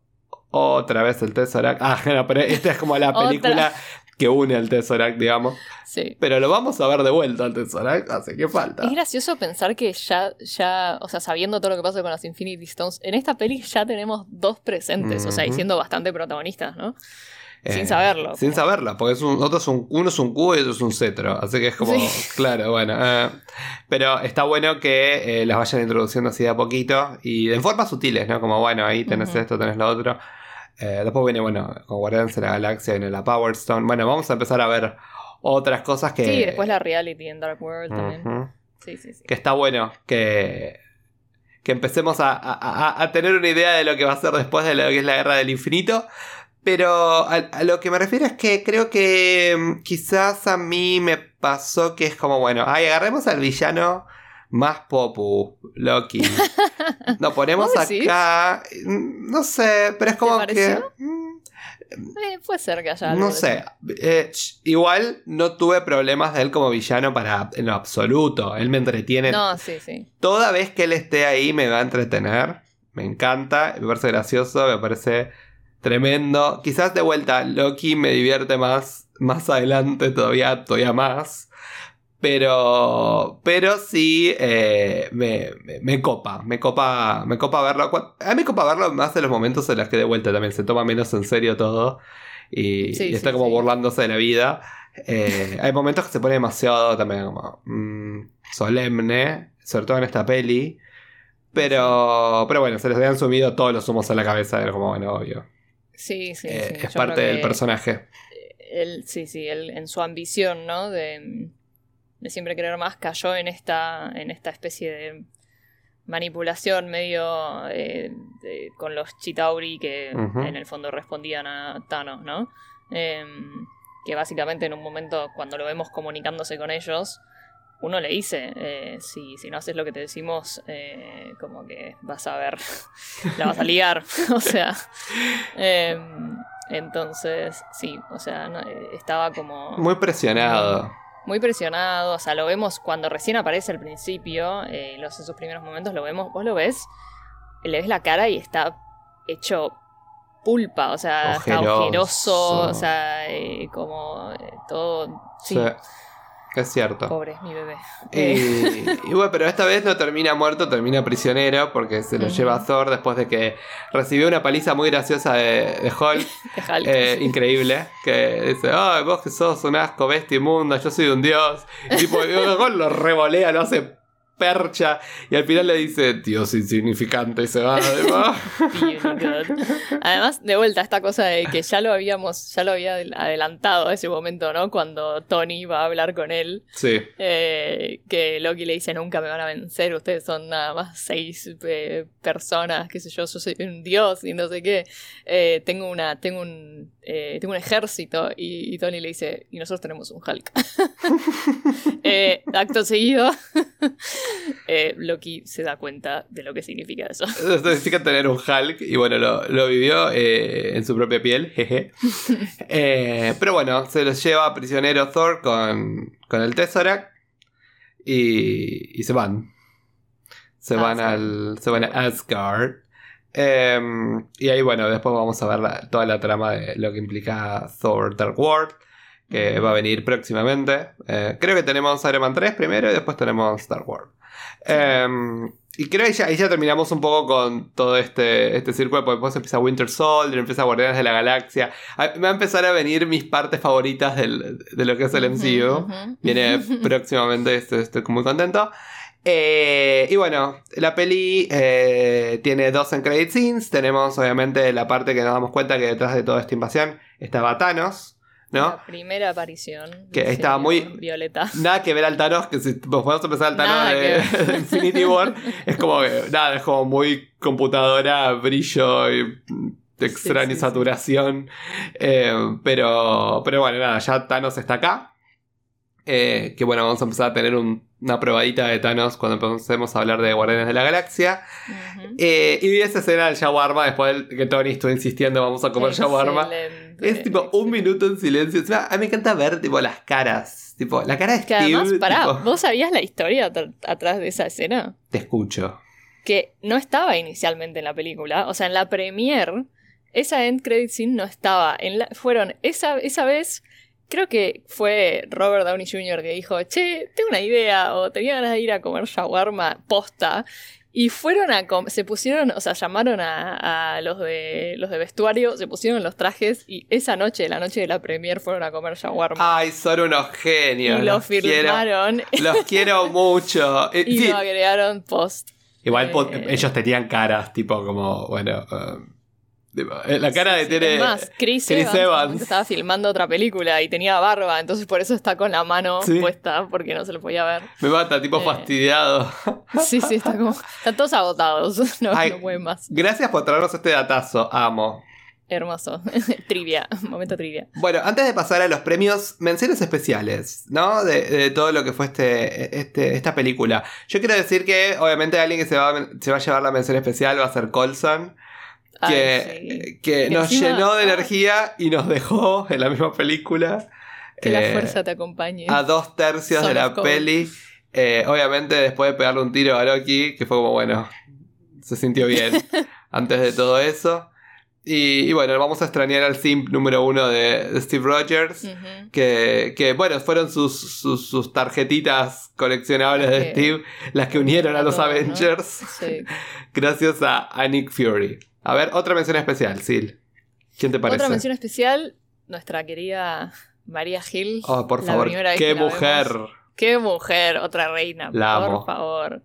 otra vez el Tesseract. Ah, no, pero esta es como la película que une al Tesseract, digamos. Sí. Pero lo vamos a ver de vuelta al Tesseract, así que falta. Es gracioso pensar que ya, ya, o sea, sabiendo todo lo que pasa con las Infinity Stones, en esta peli ya tenemos dos presentes, o sea, y siendo bastante protagonistas, ¿no? Eh, sin saberlo. Sin saberlo, porque es un, otro es un- uno es un cubo y otro es un cetro. Así que es como, Sí. claro, bueno. eh, pero está bueno que eh, las vayan introduciendo así de a poquito y en formas sutiles, ¿no? Como, bueno, ahí tenés esto, tenés lo otro. Eh, después viene, bueno, con Guardianes de la Galaxia, viene la Power Stone. Bueno, vamos a empezar a ver otras cosas que. Sí, después la reality en Dark World también. Sí, sí, sí. que está bueno que, que empecemos a- a- a tener una idea de lo que va a ser después de lo que es la guerra del infinito. Pero a, a lo que me refiero es que creo que mm, quizás a mí me pasó que es como, bueno, ay, agarremos al villano más popu, Loki. Lo ponemos acá. mm, No sé, pero es como que... pareció? mm, Eh, puede ser que haya algo no sé. eh, igual no tuve problemas de él como villano para en lo absoluto. Él me entretiene No, sí, sí. Toda vez que él esté ahí me va a entretener. Me encanta, me parece gracioso, me parece tremendo. Quizás de vuelta Loki me divierte más, más adelante todavía, todavía más. Pero, pero sí eh, me, me- me copa, me copa, me copa verlo. A mí me copa verlo más en los momentos en los que de vuelta también se toma menos en serio todo y, Sí, y está sí, como sí. burlándose de la vida. Eh, hay momentos que se pone demasiado también como mm, solemne, sobre todo en esta peli. Pero, pero bueno, se les habían subido todos los humos a la cabeza, era como, bueno, obvio. Sí, sí, Eh, sí. es Yo parte del personaje. Él, sí, sí, él en su ambición, ¿no? De, de siempre querer más, cayó en esta, en esta especie de manipulación medio eh, de- con los Chitauri que en el fondo respondían a Thanos, ¿no? em, que básicamente en un momento cuando lo vemos comunicándose con ellos, uno le dice, eh, si, si no haces lo que te decimos, eh, como que vas a ver, la vas a liar, o sea, em, entonces sí, o sea, no, eh, estaba como... Muy presionado. Muy presionado, o sea, lo vemos cuando recién aparece al principio, eh, los, esos primeros momentos lo vemos, vos lo ves, le ves la cara y está hecho pulpa, o sea, está Ojeroso. ojeroso, o sea, eh, como todo... Sí, Sí, es cierto. pobre mi bebé. Y, y bueno, pero esta vez no termina muerto, termina prisionero porque se lo lleva Thor después de que recibió una paliza muy graciosa de, de Hulk. de Hulk. eh, increíble, que dice, ay, vos que sos un asco, bestia inmunda, yo soy un dios. Y tipo, Hulk lo revolea, lo hace percha, y al final le dice, Dios insignificante, y se va. Unicode. Además, de vuelta, esta cosa de que ya lo habíamos, ya lo había adel- adelantado ese momento, ¿no? Cuando Tony va a hablar con él, sí, eh, que Loki le dice, nunca me van a vencer, ustedes son nada más seis eh, personas, qué sé yo, yo soy un dios y no sé qué. Eh, tengo una, tengo un, tengo un ejército y, y Tony le dice, y nosotros tenemos un Hulk. Acto seguido, eh, Loki se da cuenta de lo que significa eso. Eso significa tener un Hulk y bueno, lo, lo vivió eh, en su propia piel, jeje. Eh, pero bueno, se los lleva prisionero Thor con, con el Tesseract y, y se van. Se van, Asgard. al, se van a Asgard. Eh, y ahí bueno, después vamos a ver la- toda la trama de lo que implica Thor Dark World. Que va a venir próximamente. Eh, creo que tenemos Iron Man 3 primero y después tenemos Star Wars. Eh, y creo que ya, ahí ya terminamos un poco con todo este, este círculo, porque después empieza Winter Soldier, empieza Guardianes de la Galaxia. Me va a empezar a venir mis partes favoritas del- de lo que es el MCU. Viene próximamente, estoy, estoy muy contento. Eh, y bueno, la peli eh, tiene dos en credit scenes. Tenemos obviamente la parte que nos damos cuenta que detrás de toda esta invasión estaba Thanos, ¿no? La primera aparición. Que estaba muy- Violeta. Nada que ver al Thanos, que si podemos empezar al Thanos de, Infinity War, es como que, nada, es como muy computadora, brillo y extraña sí, sí. saturación. Eh, pero, pero bueno, nada, ya Thanos está acá. Eh, que bueno, vamos a empezar a tener un- una probadita de Thanos cuando empecemos a hablar de Guardianes de la Galaxia. Eh, y vi esa escena del shawarma después de que Tony estuvo insistiendo, vamos a comer shawarma. Excelente, Es tipo un minuto en silencio. Encima, a mí me encanta ver tipo las caras. Tipo, la cara de Que Steve. además, pará, tipo, ¿vos sabías la historia atr- atrás de esa escena? Te escucho. Que no estaba inicialmente en la película. O sea, en la premiere, esa end credit scene no estaba. En la- fueron esa, esa vez. Creo que fue Robert Downey Jr. que dijo, che, tengo una idea, o tenía ganas de ir a comer shawarma posta. Y fueron a se pusieron, o sea, llamaron a, a los de los de vestuario, se pusieron los trajes y esa noche, la noche de la premier, fueron a comer shawarma. Ay, son unos genios. y lo los quiero. firmaron Los quiero mucho. Eh, y sí, lo agregaron post. igual eh, ellos tenían caras, tipo como, bueno. um, la cara de Sí, tiene. es más, Chris, Chris Evans, Evans. estaba filmando otra película y tenía barba, entonces por eso está con la mano Sí. puesta, porque no se lo podía ver. Me mata, tipo Eh. fastidiado. Sí, sí, está como. Están todos agotados. No, Ay. no pueden más. Gracias por traernos este datazo, amo. Hermoso. trivia. Momento trivia. Bueno, antes de pasar a los premios, menciones especiales, ¿no? De, de todo lo que fue este, este- esta película. Yo quiero decir que, obviamente, alguien que se va, se va a llevar la mención especial va a ser Colson, que, Ay, sí. que nos encima- llenó de ah. energía y nos dejó en la misma película. Que la eh, fuerza te acompañe. a dos tercios de la peli. Eh, obviamente, después de pegarle un tiro a Loki, que fue como, bueno, se sintió bien antes de todo eso. Y, y bueno, vamos a extrañar al simp número uno de, de Steve Rogers. Que, que, bueno, fueron sus, sus, sus tarjetitas coleccionables de Steve las que unieron a los. Avengers Sí. gracias a, a Nick Fury. A ver, otra mención especial, Sil. ¿Quién te parece? Otra mención especial, nuestra querida María Gil. Oh, por favor, qué mujer. vemos. Qué mujer, otra reina, La por amo. favor.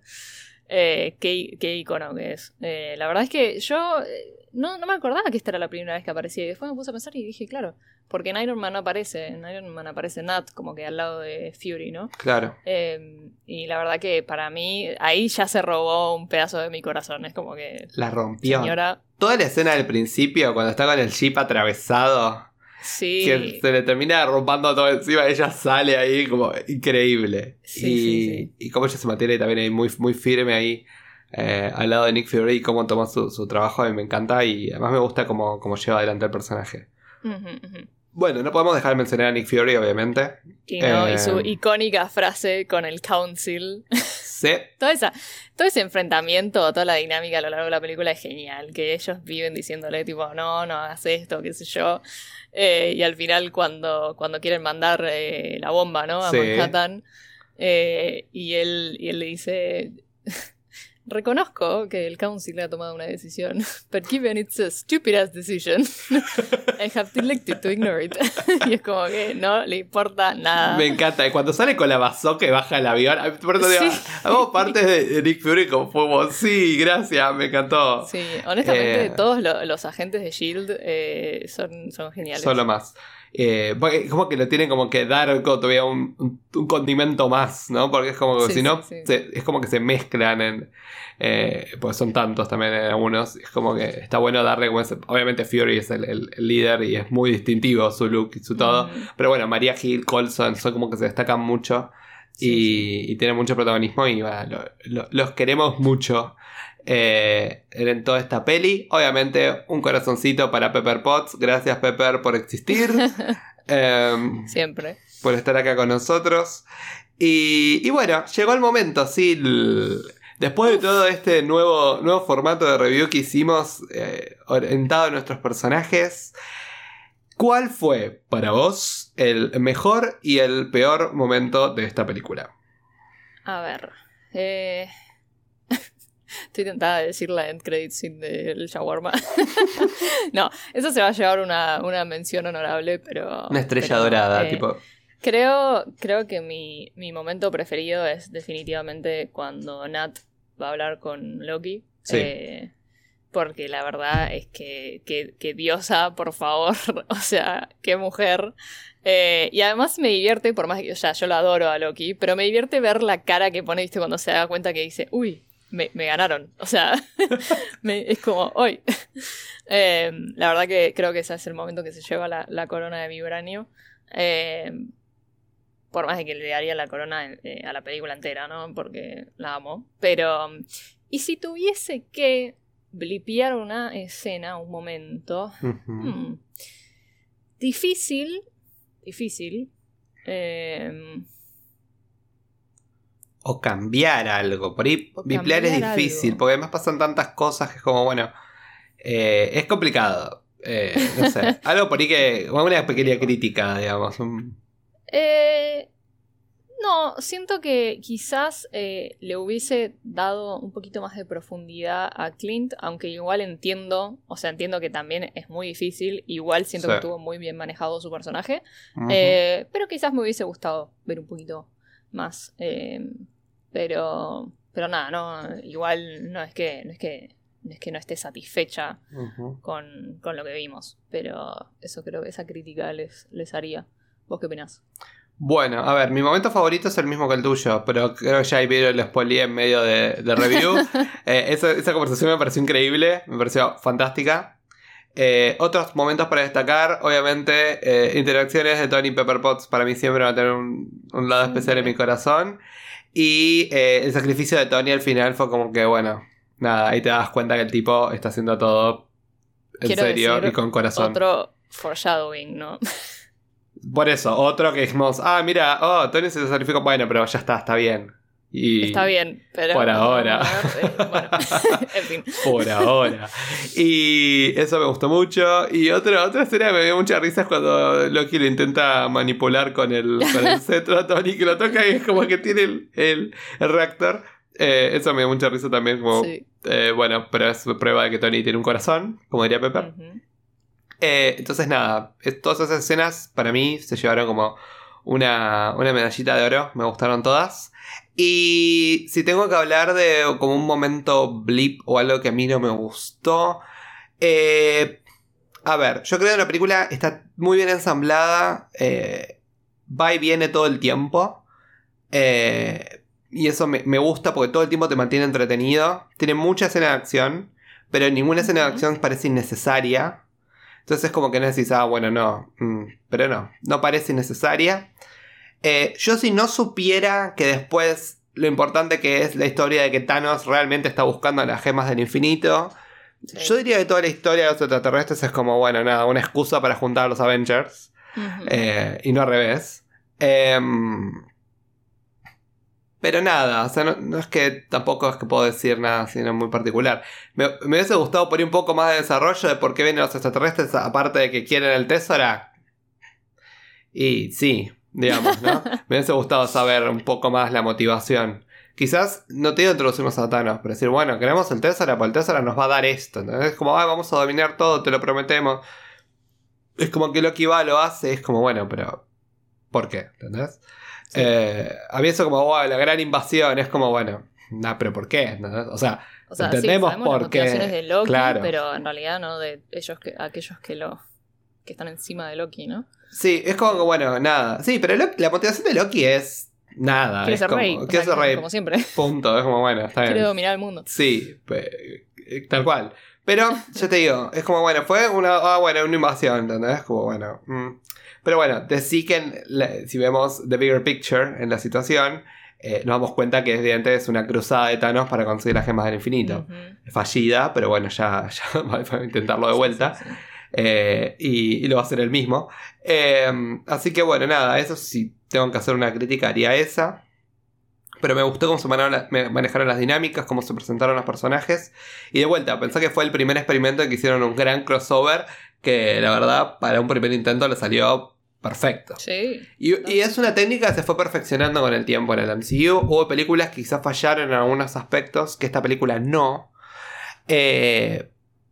Eh, qué, qué icono que es. Eh, la verdad es que yo eh, no, no me acordaba que esta era la primera vez que aparecía. Y después me puse a pensar y dije, claro, porque en Iron Man no aparece. En Iron Man aparece Nat, como que al lado de Fury, ¿no? Claro. Eh, y la verdad que para mí, ahí ya se robó un pedazo de mi corazón. Es como que, La rompió. señora, Toda la escena del principio, cuando está con el jeep atravesado Sí. Que se le termina rompiendo todo encima, ella sale ahí como increíble. Sí, y, sí, y cómo ella se mantiene también ahí muy, muy firme ahí eh, al lado de Nick Fury y cómo toma su, su trabajo, a mí me encanta y además me gusta cómo, cómo lleva adelante el personaje. Ujú. Bueno, no podemos dejar de mencionar a Nick Fury, obviamente. Y, no, y su Eh. icónica frase con el council. Sí, Toda esa, todo ese enfrentamiento, toda la dinámica a lo largo de la película es genial. Que ellos viven diciéndole, tipo, no, no hagas esto, qué sé yo. Eh, y al final, cuando, cuando quieren mandar eh, la bomba, ¿no? A Sí. Manhattan. y, él, y él le dice. Reconozco que el Council ha tomado una decisión, but given it's a stupid ass decision, I have elected to ignore it. y es como que no le importa nada. me encanta. Cuando sale con la bazooka y baja el avión, por eso digo, Sí. hago parte de Nick Fury como fuego. Sí, gracias, me encantó. Sí, honestamente, Eh, todos lo- los agentes de Shield eh, son, son geniales. Solo más. Eh, porque es como que lo tienen como que dar todavía un, un- un condimento más, ¿no? Porque es como que Sí, si no, sí, sí. se- es como que se mezclan en. Eh, pues son tantos también en algunos. Es como que está bueno darle como Obviamente Fury es el, el- el líder y es muy distintivo su look y su todo. Mm, Pero bueno, María Hill, Colson son como que se destacan mucho y, y tienen mucho protagonismo y bueno, lo- lo- los queremos mucho eh, en toda esta peli. Obviamente, un corazoncito para Pepper Potts. Gracias, Pepper, por existir, em, Siempre. por estar acá con nosotros. Y, y bueno, llegó el momento, sí. el- después de todo este nuevo, nuevo formato de review que hicimos eh, orientado a nuestros personajes, ¿cuál fue para vos el mejor y el peor momento de esta película? A ver. eh, Estoy tentada de decir la end credit scene del shawarma. no, eso se va a llevar una, una mención honorable, pero. Una estrella pero, dorada, eh, tipo. Creo, creo que mi, mi momento preferido es definitivamente cuando Nat va a hablar con Loki. Sí. Eh, porque la verdad es que, que, que diosa, por favor. o sea, qué mujer. Eh, y además me divierte, por más que o sea, yo lo adoro a Loki, pero me divierte ver la cara que pone, viste, cuando se da cuenta que dice, uy, me, me ganaron. O sea, me- es como, hoy. Eh, la verdad que creo que ese es el momento que se lleva la, la corona de vibranio. Eh, por más de que le daría la corona eh, a la película entera, ¿no? Porque la amo. Pero, y si tuviese que blipear una escena, un momento, hmm, difícil, difícil. Eh, O cambiar algo. Por ahí O biplear es difícil, algo. porque además pasan tantas cosas que es como, bueno, eh, es complicado. Eh, no sé, algo por ahí que, una pequeña crítica, digamos. Eh, no, siento que quizás eh, le hubiese dado un poquito más de profundidad a Clint, aunque igual entiendo, o sea, entiendo que también es muy difícil, igual siento Sí. que estuvo muy bien manejado su personaje, pero quizás me hubiese gustado ver un poquito más. eh, pero, pero nada, no, igual no es que, no es que, no es que no esté satisfecha con, con lo que vimos, pero eso creo que esa crítica les, les haría. ¿Vos qué opinás? Bueno, a ver, mi momento favorito es el mismo que el tuyo, pero creo que ya ahí el spoiler en medio de, de review. Eh, esa, esa conversación me pareció increíble, me pareció fantástica. Eh, otros momentos para destacar, obviamente, eh, interacciones de Tony Pepper Potts para mí siempre van a tener un, un lado especial en mi corazón. Y eh, el sacrificio de Tony al final fue como que, bueno, nada, ahí te das cuenta que el tipo está haciendo todo en Quiero serio decir y con corazón. Otro foreshadowing, ¿no? Por eso, otro que dijimos, ah, mira, oh, Tony se sacrificó, bueno, pero ya está, está bien. Y Está bien, pero. Por ahora. Eh, bueno, en fin. Por ahora. Y eso me gustó mucho. Y otra, otra escena que me dio mucha risa es cuando Loki lo intenta manipular con el, con el cetro a Tony, que lo toca y es como que tiene el, el- el reactor. Eh, eso me dio mucha risa también. Como, Sí. eh, bueno, pero es prueba de que Tony tiene un corazón, como diría Pepper. Eh, entonces, nada, es- todas esas escenas para mí se llevaron como una, una medallita de oro. Me gustaron todas. Y si tengo que hablar de como un momento blip o algo que a mí no me gustó. eh, a ver, yo creo que la película está muy bien ensamblada. eh, va y viene todo el tiempo. eh, y eso me, me gusta porque todo el tiempo te mantiene entretenido. Tiene mucha escena de acción, pero ninguna escena de acción parece innecesaria. Entonces es como que no decís, ah, bueno, no. mm, pero no, no parece innecesaria. Eh, yo si no supiera que después lo importante que es la historia de que Thanos realmente está buscando las gemas del infinito, Sí. yo diría que toda la historia de los extraterrestres es como, bueno, nada, una excusa para juntar a los Avengers. Eh, y no al revés. Em, pero nada, o sea, no, no es que tampoco es que puedo decir nada sino muy particular. Me, me hubiese gustado poner un poco más de desarrollo de por qué vienen los extraterrestres, aparte de que quieren el Tesora. Y sí, digamos, ¿no? me hubiese gustado saber un poco más la motivación. Quizás no te digo introducirnos a Thanos, pero decir, bueno, queremos el Tesora, pues el Tesora nos va a dar esto. ¿entendés? Es como, ah, vamos a dominar todo, te lo prometemos. Es como que Loki va, lo hace, es como, bueno, pero ¿por qué? ¿Entendés? Sí. Eh, había eso como, wow, la gran invasión, es como, bueno, nah, pero ¿por qué? ¿Entendés? O sea, O sea, entendemos sí, por las qué, de Loki, claro. pero en realidad no de ellos que, aquellos que lo que están encima de Loki, ¿no? sí, es como que, bueno, nada. Sí, pero Loki- la motivación de Loki es nada. Quiere ser como, rey. Quiere ser rey, Como siempre. punto. Es como, bueno, está bien. Quiere dominar el mundo. Sí, eh, tal cual. Pero, yo te digo, es como, bueno, fue una, ah, bueno, una invasión, ¿entendés? Como, bueno. mm. Pero bueno, de sí que en la- si vemos the bigger picture en la situación, eh, nos damos cuenta que evidentemente es una cruzada de Thanos para conseguir las gemas del infinito. Fallida, pero bueno, ya, ya va a intentarlo de Sí, vuelta. sí, sí. Eh, y, y lo va a hacer él mismo. Eh, así que bueno, nada, eso sí tengo que hacer una crítica, haría esa. Pero me gustó cómo se manejaron, las dinámicas, cómo se presentaron los personajes. Y de vuelta, pensé que fue el primer experimento en que hicieron un gran crossover que la verdad para un primer intento le salió perfecto. Sí. Y, y es una técnica que se fue perfeccionando con el tiempo en el MCU. Hubo películas que quizás fallaron en algunos aspectos, que esta película no. Eh,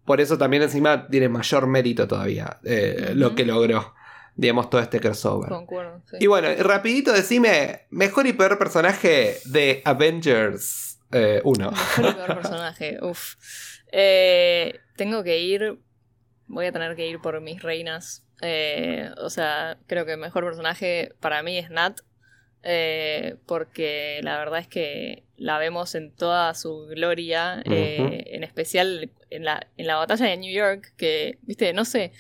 por eso también encima tiene mayor mérito todavía eh, lo que logró, digamos, todo este crossover. Concuerdo. sí. Y bueno, rapidito decime, mejor y peor personaje de Avengers eh, 1. Mejor y peor personaje. Uf. Eh, tengo que ir. Voy a tener que ir por mis reinas. Eh, o sea, creo que el mejor personaje para mí es Nat. eh, porque la verdad es que la vemos en toda su gloria. eh, en especial en la, en la batalla de New York. Que, viste, no sé.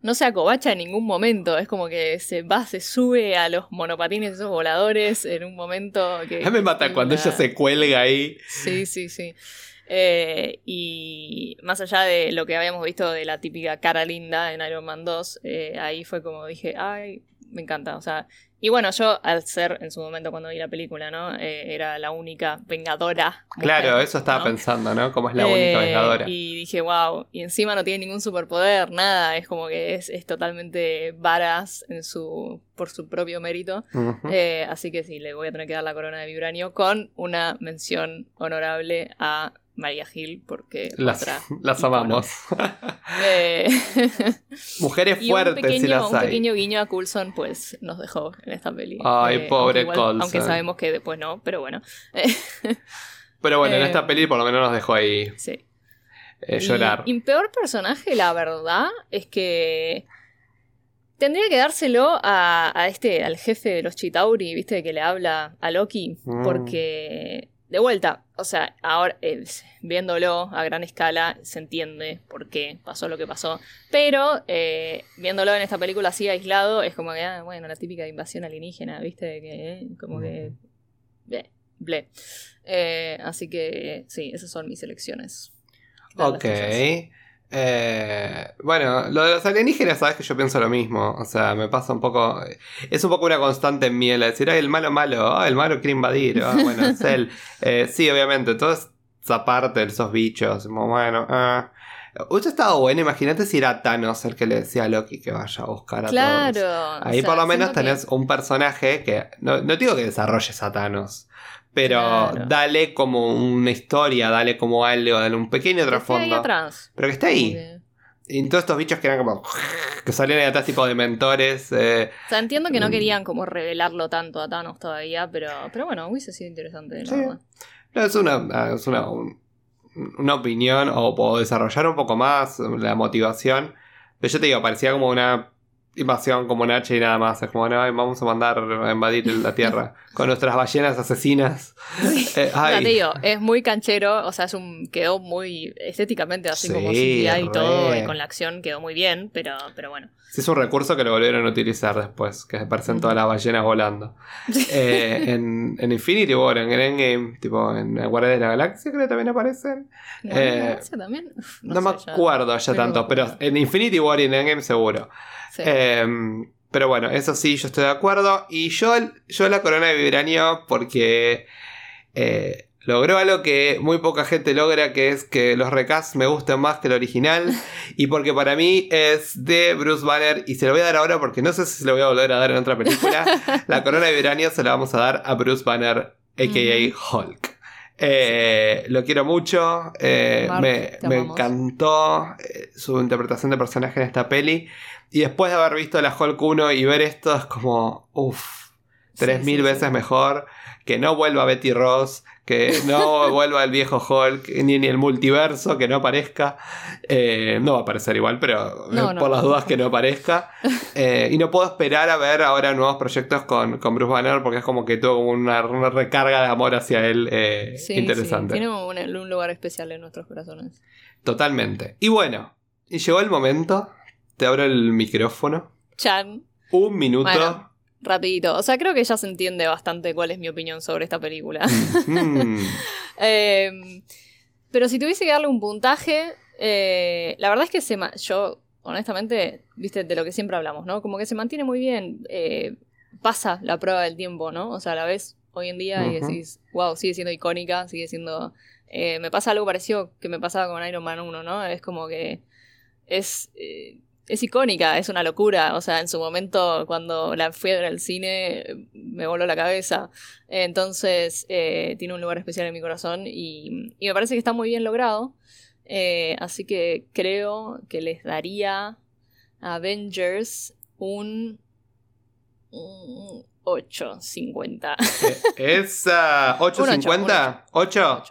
No se acobacha en ningún momento. Es como que se va, se sube a los monopatines esos voladores en un momento que. Ya me mata cuando ella la- se cuelga ahí. Sí, sí, sí. Eh, y más allá de lo que habíamos visto de la típica cara linda en Iron Man 2, eh, ahí fue como dije, ay, me encanta. O sea, y bueno, yo al ser en su momento cuando vi la película, ¿no? Eh, era la única vengadora. mujer, Claro, eso estaba ¿no? pensando, ¿no? Como es la única Eh, vengadora. Y dije, wow, y encima no tiene ningún superpoder, nada, es como que es, es totalmente varas en su, por su propio mérito. Eh, así que sí, le voy a tener que dar la corona de vibranio con una mención honorable a María Gil, porque las, otra. las amamos. Eh, Mujeres y un fuertes pequeño, si las un hay. pequeño guiño a Coulson, pues nos dejó en esta peli. Ay, Eh, pobre aunque igual- Coulson. Aunque sabemos que después no, pero bueno. Pero bueno, en Eh, esta peli por lo menos nos dejó ahí sí. eh, Y- llorar. Y, peor personaje, la verdad, es que tendría que dárselo a, a este, al jefe de los Chitauri, viste, que le habla a Loki, Mm. porque de vuelta, o sea, ahora eh, viéndolo a gran escala se entiende por qué pasó lo que pasó, pero eh, viéndolo en esta película así aislado es como que, ah, bueno, la típica invasión alienígena, viste, que eh, como que... bleh, bleh. Eh, así que sí, esas son mis elecciones. Ok. Eh, bueno, lo de los alienígenas, sabes que yo pienso lo mismo. O sea, me pasa un poco. Es un poco una constante en mí el decir, ay, el malo malo, el malo quiere invadir. Ah, bueno, es él. Eh, sí, obviamente, toda esa parte de esos bichos. como, Bueno, ah. Hubiese estado bueno, imagínate si era Thanos el que le decía a Loki que vaya a buscar a Claro. todos. o Ahí sea, por lo menos que- tenés un personaje que. No, no digo que desarrolles a Thanos. Pero Claro. dale como una historia, dale como algo, dale un pequeño trasfondo. atrás. Pero que está ahí. Y todos estos bichos que eran como. que salían ahí atrás, tipo de mentores. eh, O sea, entiendo que no Mm. querían como revelarlo tanto a Thanos todavía, pero, pero bueno, hubiese sido interesante, la Sí. verdad. no, es una. Es una, un- una opinión. O puedo desarrollar un poco más la motivación. Pero yo te digo, parecía como una invasión como Nache y nada más. Es como, no, vamos a mandar a invadir la Tierra con nuestras ballenas asesinas. Eh, ya te digo, es muy canchero, o sea, es un quedó muy estéticamente así como CGI y todo, y con la acción quedó muy bien, pero, pero bueno. Sí, es un recurso que lo volvieron a utilizar después, que aparecen todas las ballenas volando. Eh, en, en, Infinity War, en Endgame, tipo en Guardia de la Galaxia, creo que también aparecen. Eh, también? no, me acuerdo ya, tanto, pero en Infinity War y en Endgame seguro. Em, pero bueno, eso sí, yo estoy de acuerdo. Y yo, yo la corona de Vibranio porque eh, logró algo que muy poca gente logra, que es que los recasts me gusten más que el original. y porque para mí es de Bruce Banner. Y se lo voy a dar ahora porque no sé si se lo voy a volver a dar en otra película. la corona de Vibranio se la vamos a dar a Bruce Banner, a.k.a. Hulk. Eh, lo quiero mucho. Eh, me, me encantó su interpretación de personaje en esta peli. Y después de haber visto la Hulk 1 y ver esto, es como, uff, tres mil veces mejor. Que no vuelva Betty Ross, que no vuelva el viejo Hulk, ni, ni el multiverso, que no aparezca. Eh, no va a aparecer igual, pero eh, por las dudas que no aparezca. Eh, y no puedo esperar a ver ahora nuevos proyectos con, con Bruce Banner, porque es como que tuvo una, una recarga de amor hacia él interesante. Tiene un, un lugar especial en nuestros corazones. Totalmente. Y bueno, y llegó el momento te abro el micrófono. Chan. Un minuto. rapidito. O sea, creo que ya se entiende bastante cuál es mi opinión sobre esta película. Mm. Em, pero si tuviese que darle un puntaje, eh, la verdad es que se yo, honestamente, viste, de lo que siempre hablamos, ¿no? Como que se mantiene muy bien. Eh, pasa la prueba del tiempo, ¿no? O sea, a la vez hoy en día y decís, wow, sigue siendo icónica, sigue siendo... Eh, me pasa algo parecido que me pasaba con Iron Man 1, ¿no? Es como que es es icónica, es una locura. O sea, en su momento, cuando la fui a ver al cine, me voló la cabeza. Entonces, eh, tiene un lugar especial en mi corazón y, me parece que está muy bien logrado. Eh, así que creo que les daría a Avengers un, 8.50. Eh, ¿Esa 8.50? 8.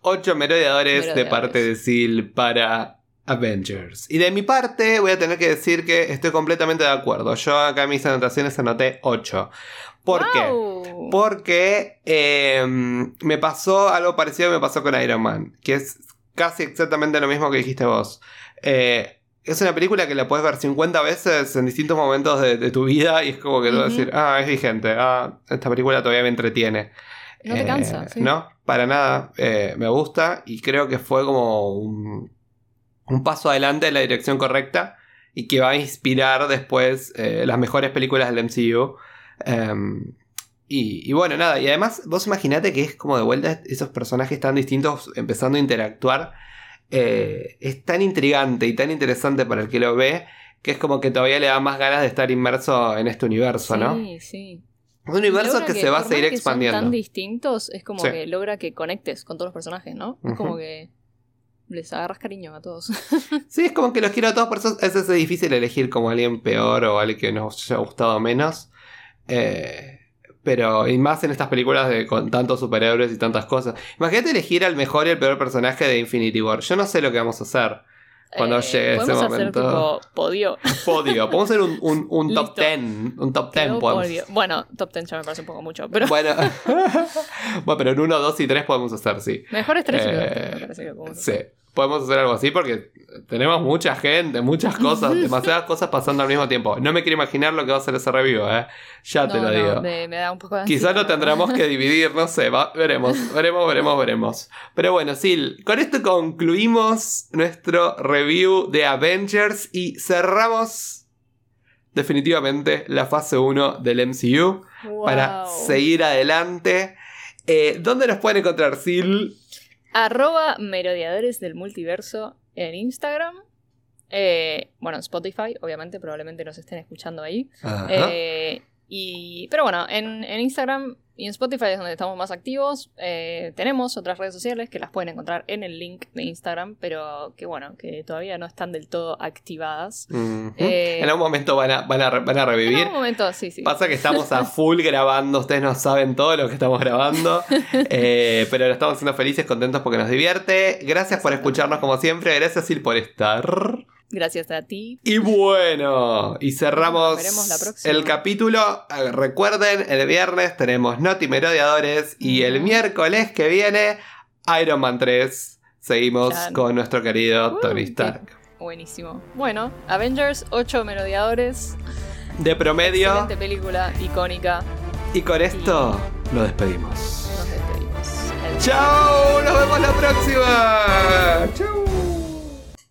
8 merodeadores de parte de Sil para Avengers. Y de mi parte voy a tener que decir que estoy completamente de acuerdo. Yo acá en mis anotaciones anoté 8. ¿Por qué? Porque em, me pasó algo parecido que me pasó con Iron Man, que es casi exactamente lo mismo que dijiste vos. Eh, es una película que la puedes ver 50 veces en distintos momentos de, tu vida y es como que tú vas a decir, ah, es vigente, ah, esta película todavía me entretiene. No te cansa. Eh, no, para nada. Eh, me gusta y creo que fue como un un paso adelante en la dirección correcta y que va a inspirar después eh, las mejores películas del MCU. Em, y, bueno, nada, y además vos imaginate que es como de vuelta esos personajes tan distintos empezando a interactuar. Eh, es tan intrigante y tan interesante para el que lo ve que es como que todavía le da más ganas de estar inmerso en este universo, ¿no? Sí, sí. Un universo que, se va a seguir expandiendo. Son tan distintos, es como que logra que conectes con todos los personajes, ¿no? Es como que les agarras cariño a todos. sí, es como que los quiero a todos, por eso es, difícil elegir como alguien peor o alguien que nos haya gustado menos. Eh, pero, y más en estas películas de, con tantos superhéroes y tantas cosas. Imagínate elegir al mejor y el peor personaje de Infinity War. Yo no sé lo que vamos a hacer cuando eh, llegue ese momento. Hacer tipo podio. Podio. Podemos hacer un, un, un top 10. Un top 10 podemos. Bueno, top 10 ya me parece un poco mucho. Pero... Bueno. bueno, pero en 1, 2 y 3 podemos hacer, sí. Mejores 3 eh, me parece que podemos hacer. Sí podemos hacer algo así porque tenemos mucha gente, muchas cosas, demasiadas cosas pasando al mismo tiempo. No me quiero imaginar lo que va a ser ese review, ¿eh? Ya te lo digo. Me, da un poco de Quizás lo tendremos que dividir, no sé, veremos, veremos, veremos, veremos. Pero bueno, Sil, con esto concluimos nuestro review de Avengers y cerramos definitivamente la fase 1 del MCU para seguir adelante. Eh, ¿Dónde nos pueden encontrar, Sil? Arroba merodeadores del multiverso en Instagram. Eh, bueno, en Spotify, obviamente, probablemente nos estén escuchando ahí. Eh, y, pero bueno, en, en Instagram y en Spotify es donde estamos más activos. Eh, tenemos otras redes sociales que las pueden encontrar en el link de Instagram, pero que bueno, que todavía no están del todo activadas. Eh, en algún momento van a, van, a, van a revivir. En algún momento, sí, sí. Pasa que estamos a full grabando, ustedes no saben todo lo que estamos grabando, eh, pero lo estamos haciendo felices, contentos porque nos divierte. Gracias por escucharnos como siempre, gracias Sil por estar. Gracias a ti. Y bueno, y cerramos el capítulo. Eh, Recuerden, el viernes tenemos Noti Merodeadores y el miércoles que viene Iron Man 3. Seguimos Chan. con nuestro querido Uh, Tony Stark. Buenísimo. Bueno, Avengers, 8 merodeadores. De promedio. Excelente película, icónica. Y con esto nos despedimos. Nos despedimos. ¡Chao! ¡Nos vemos la próxima! ¡Chao!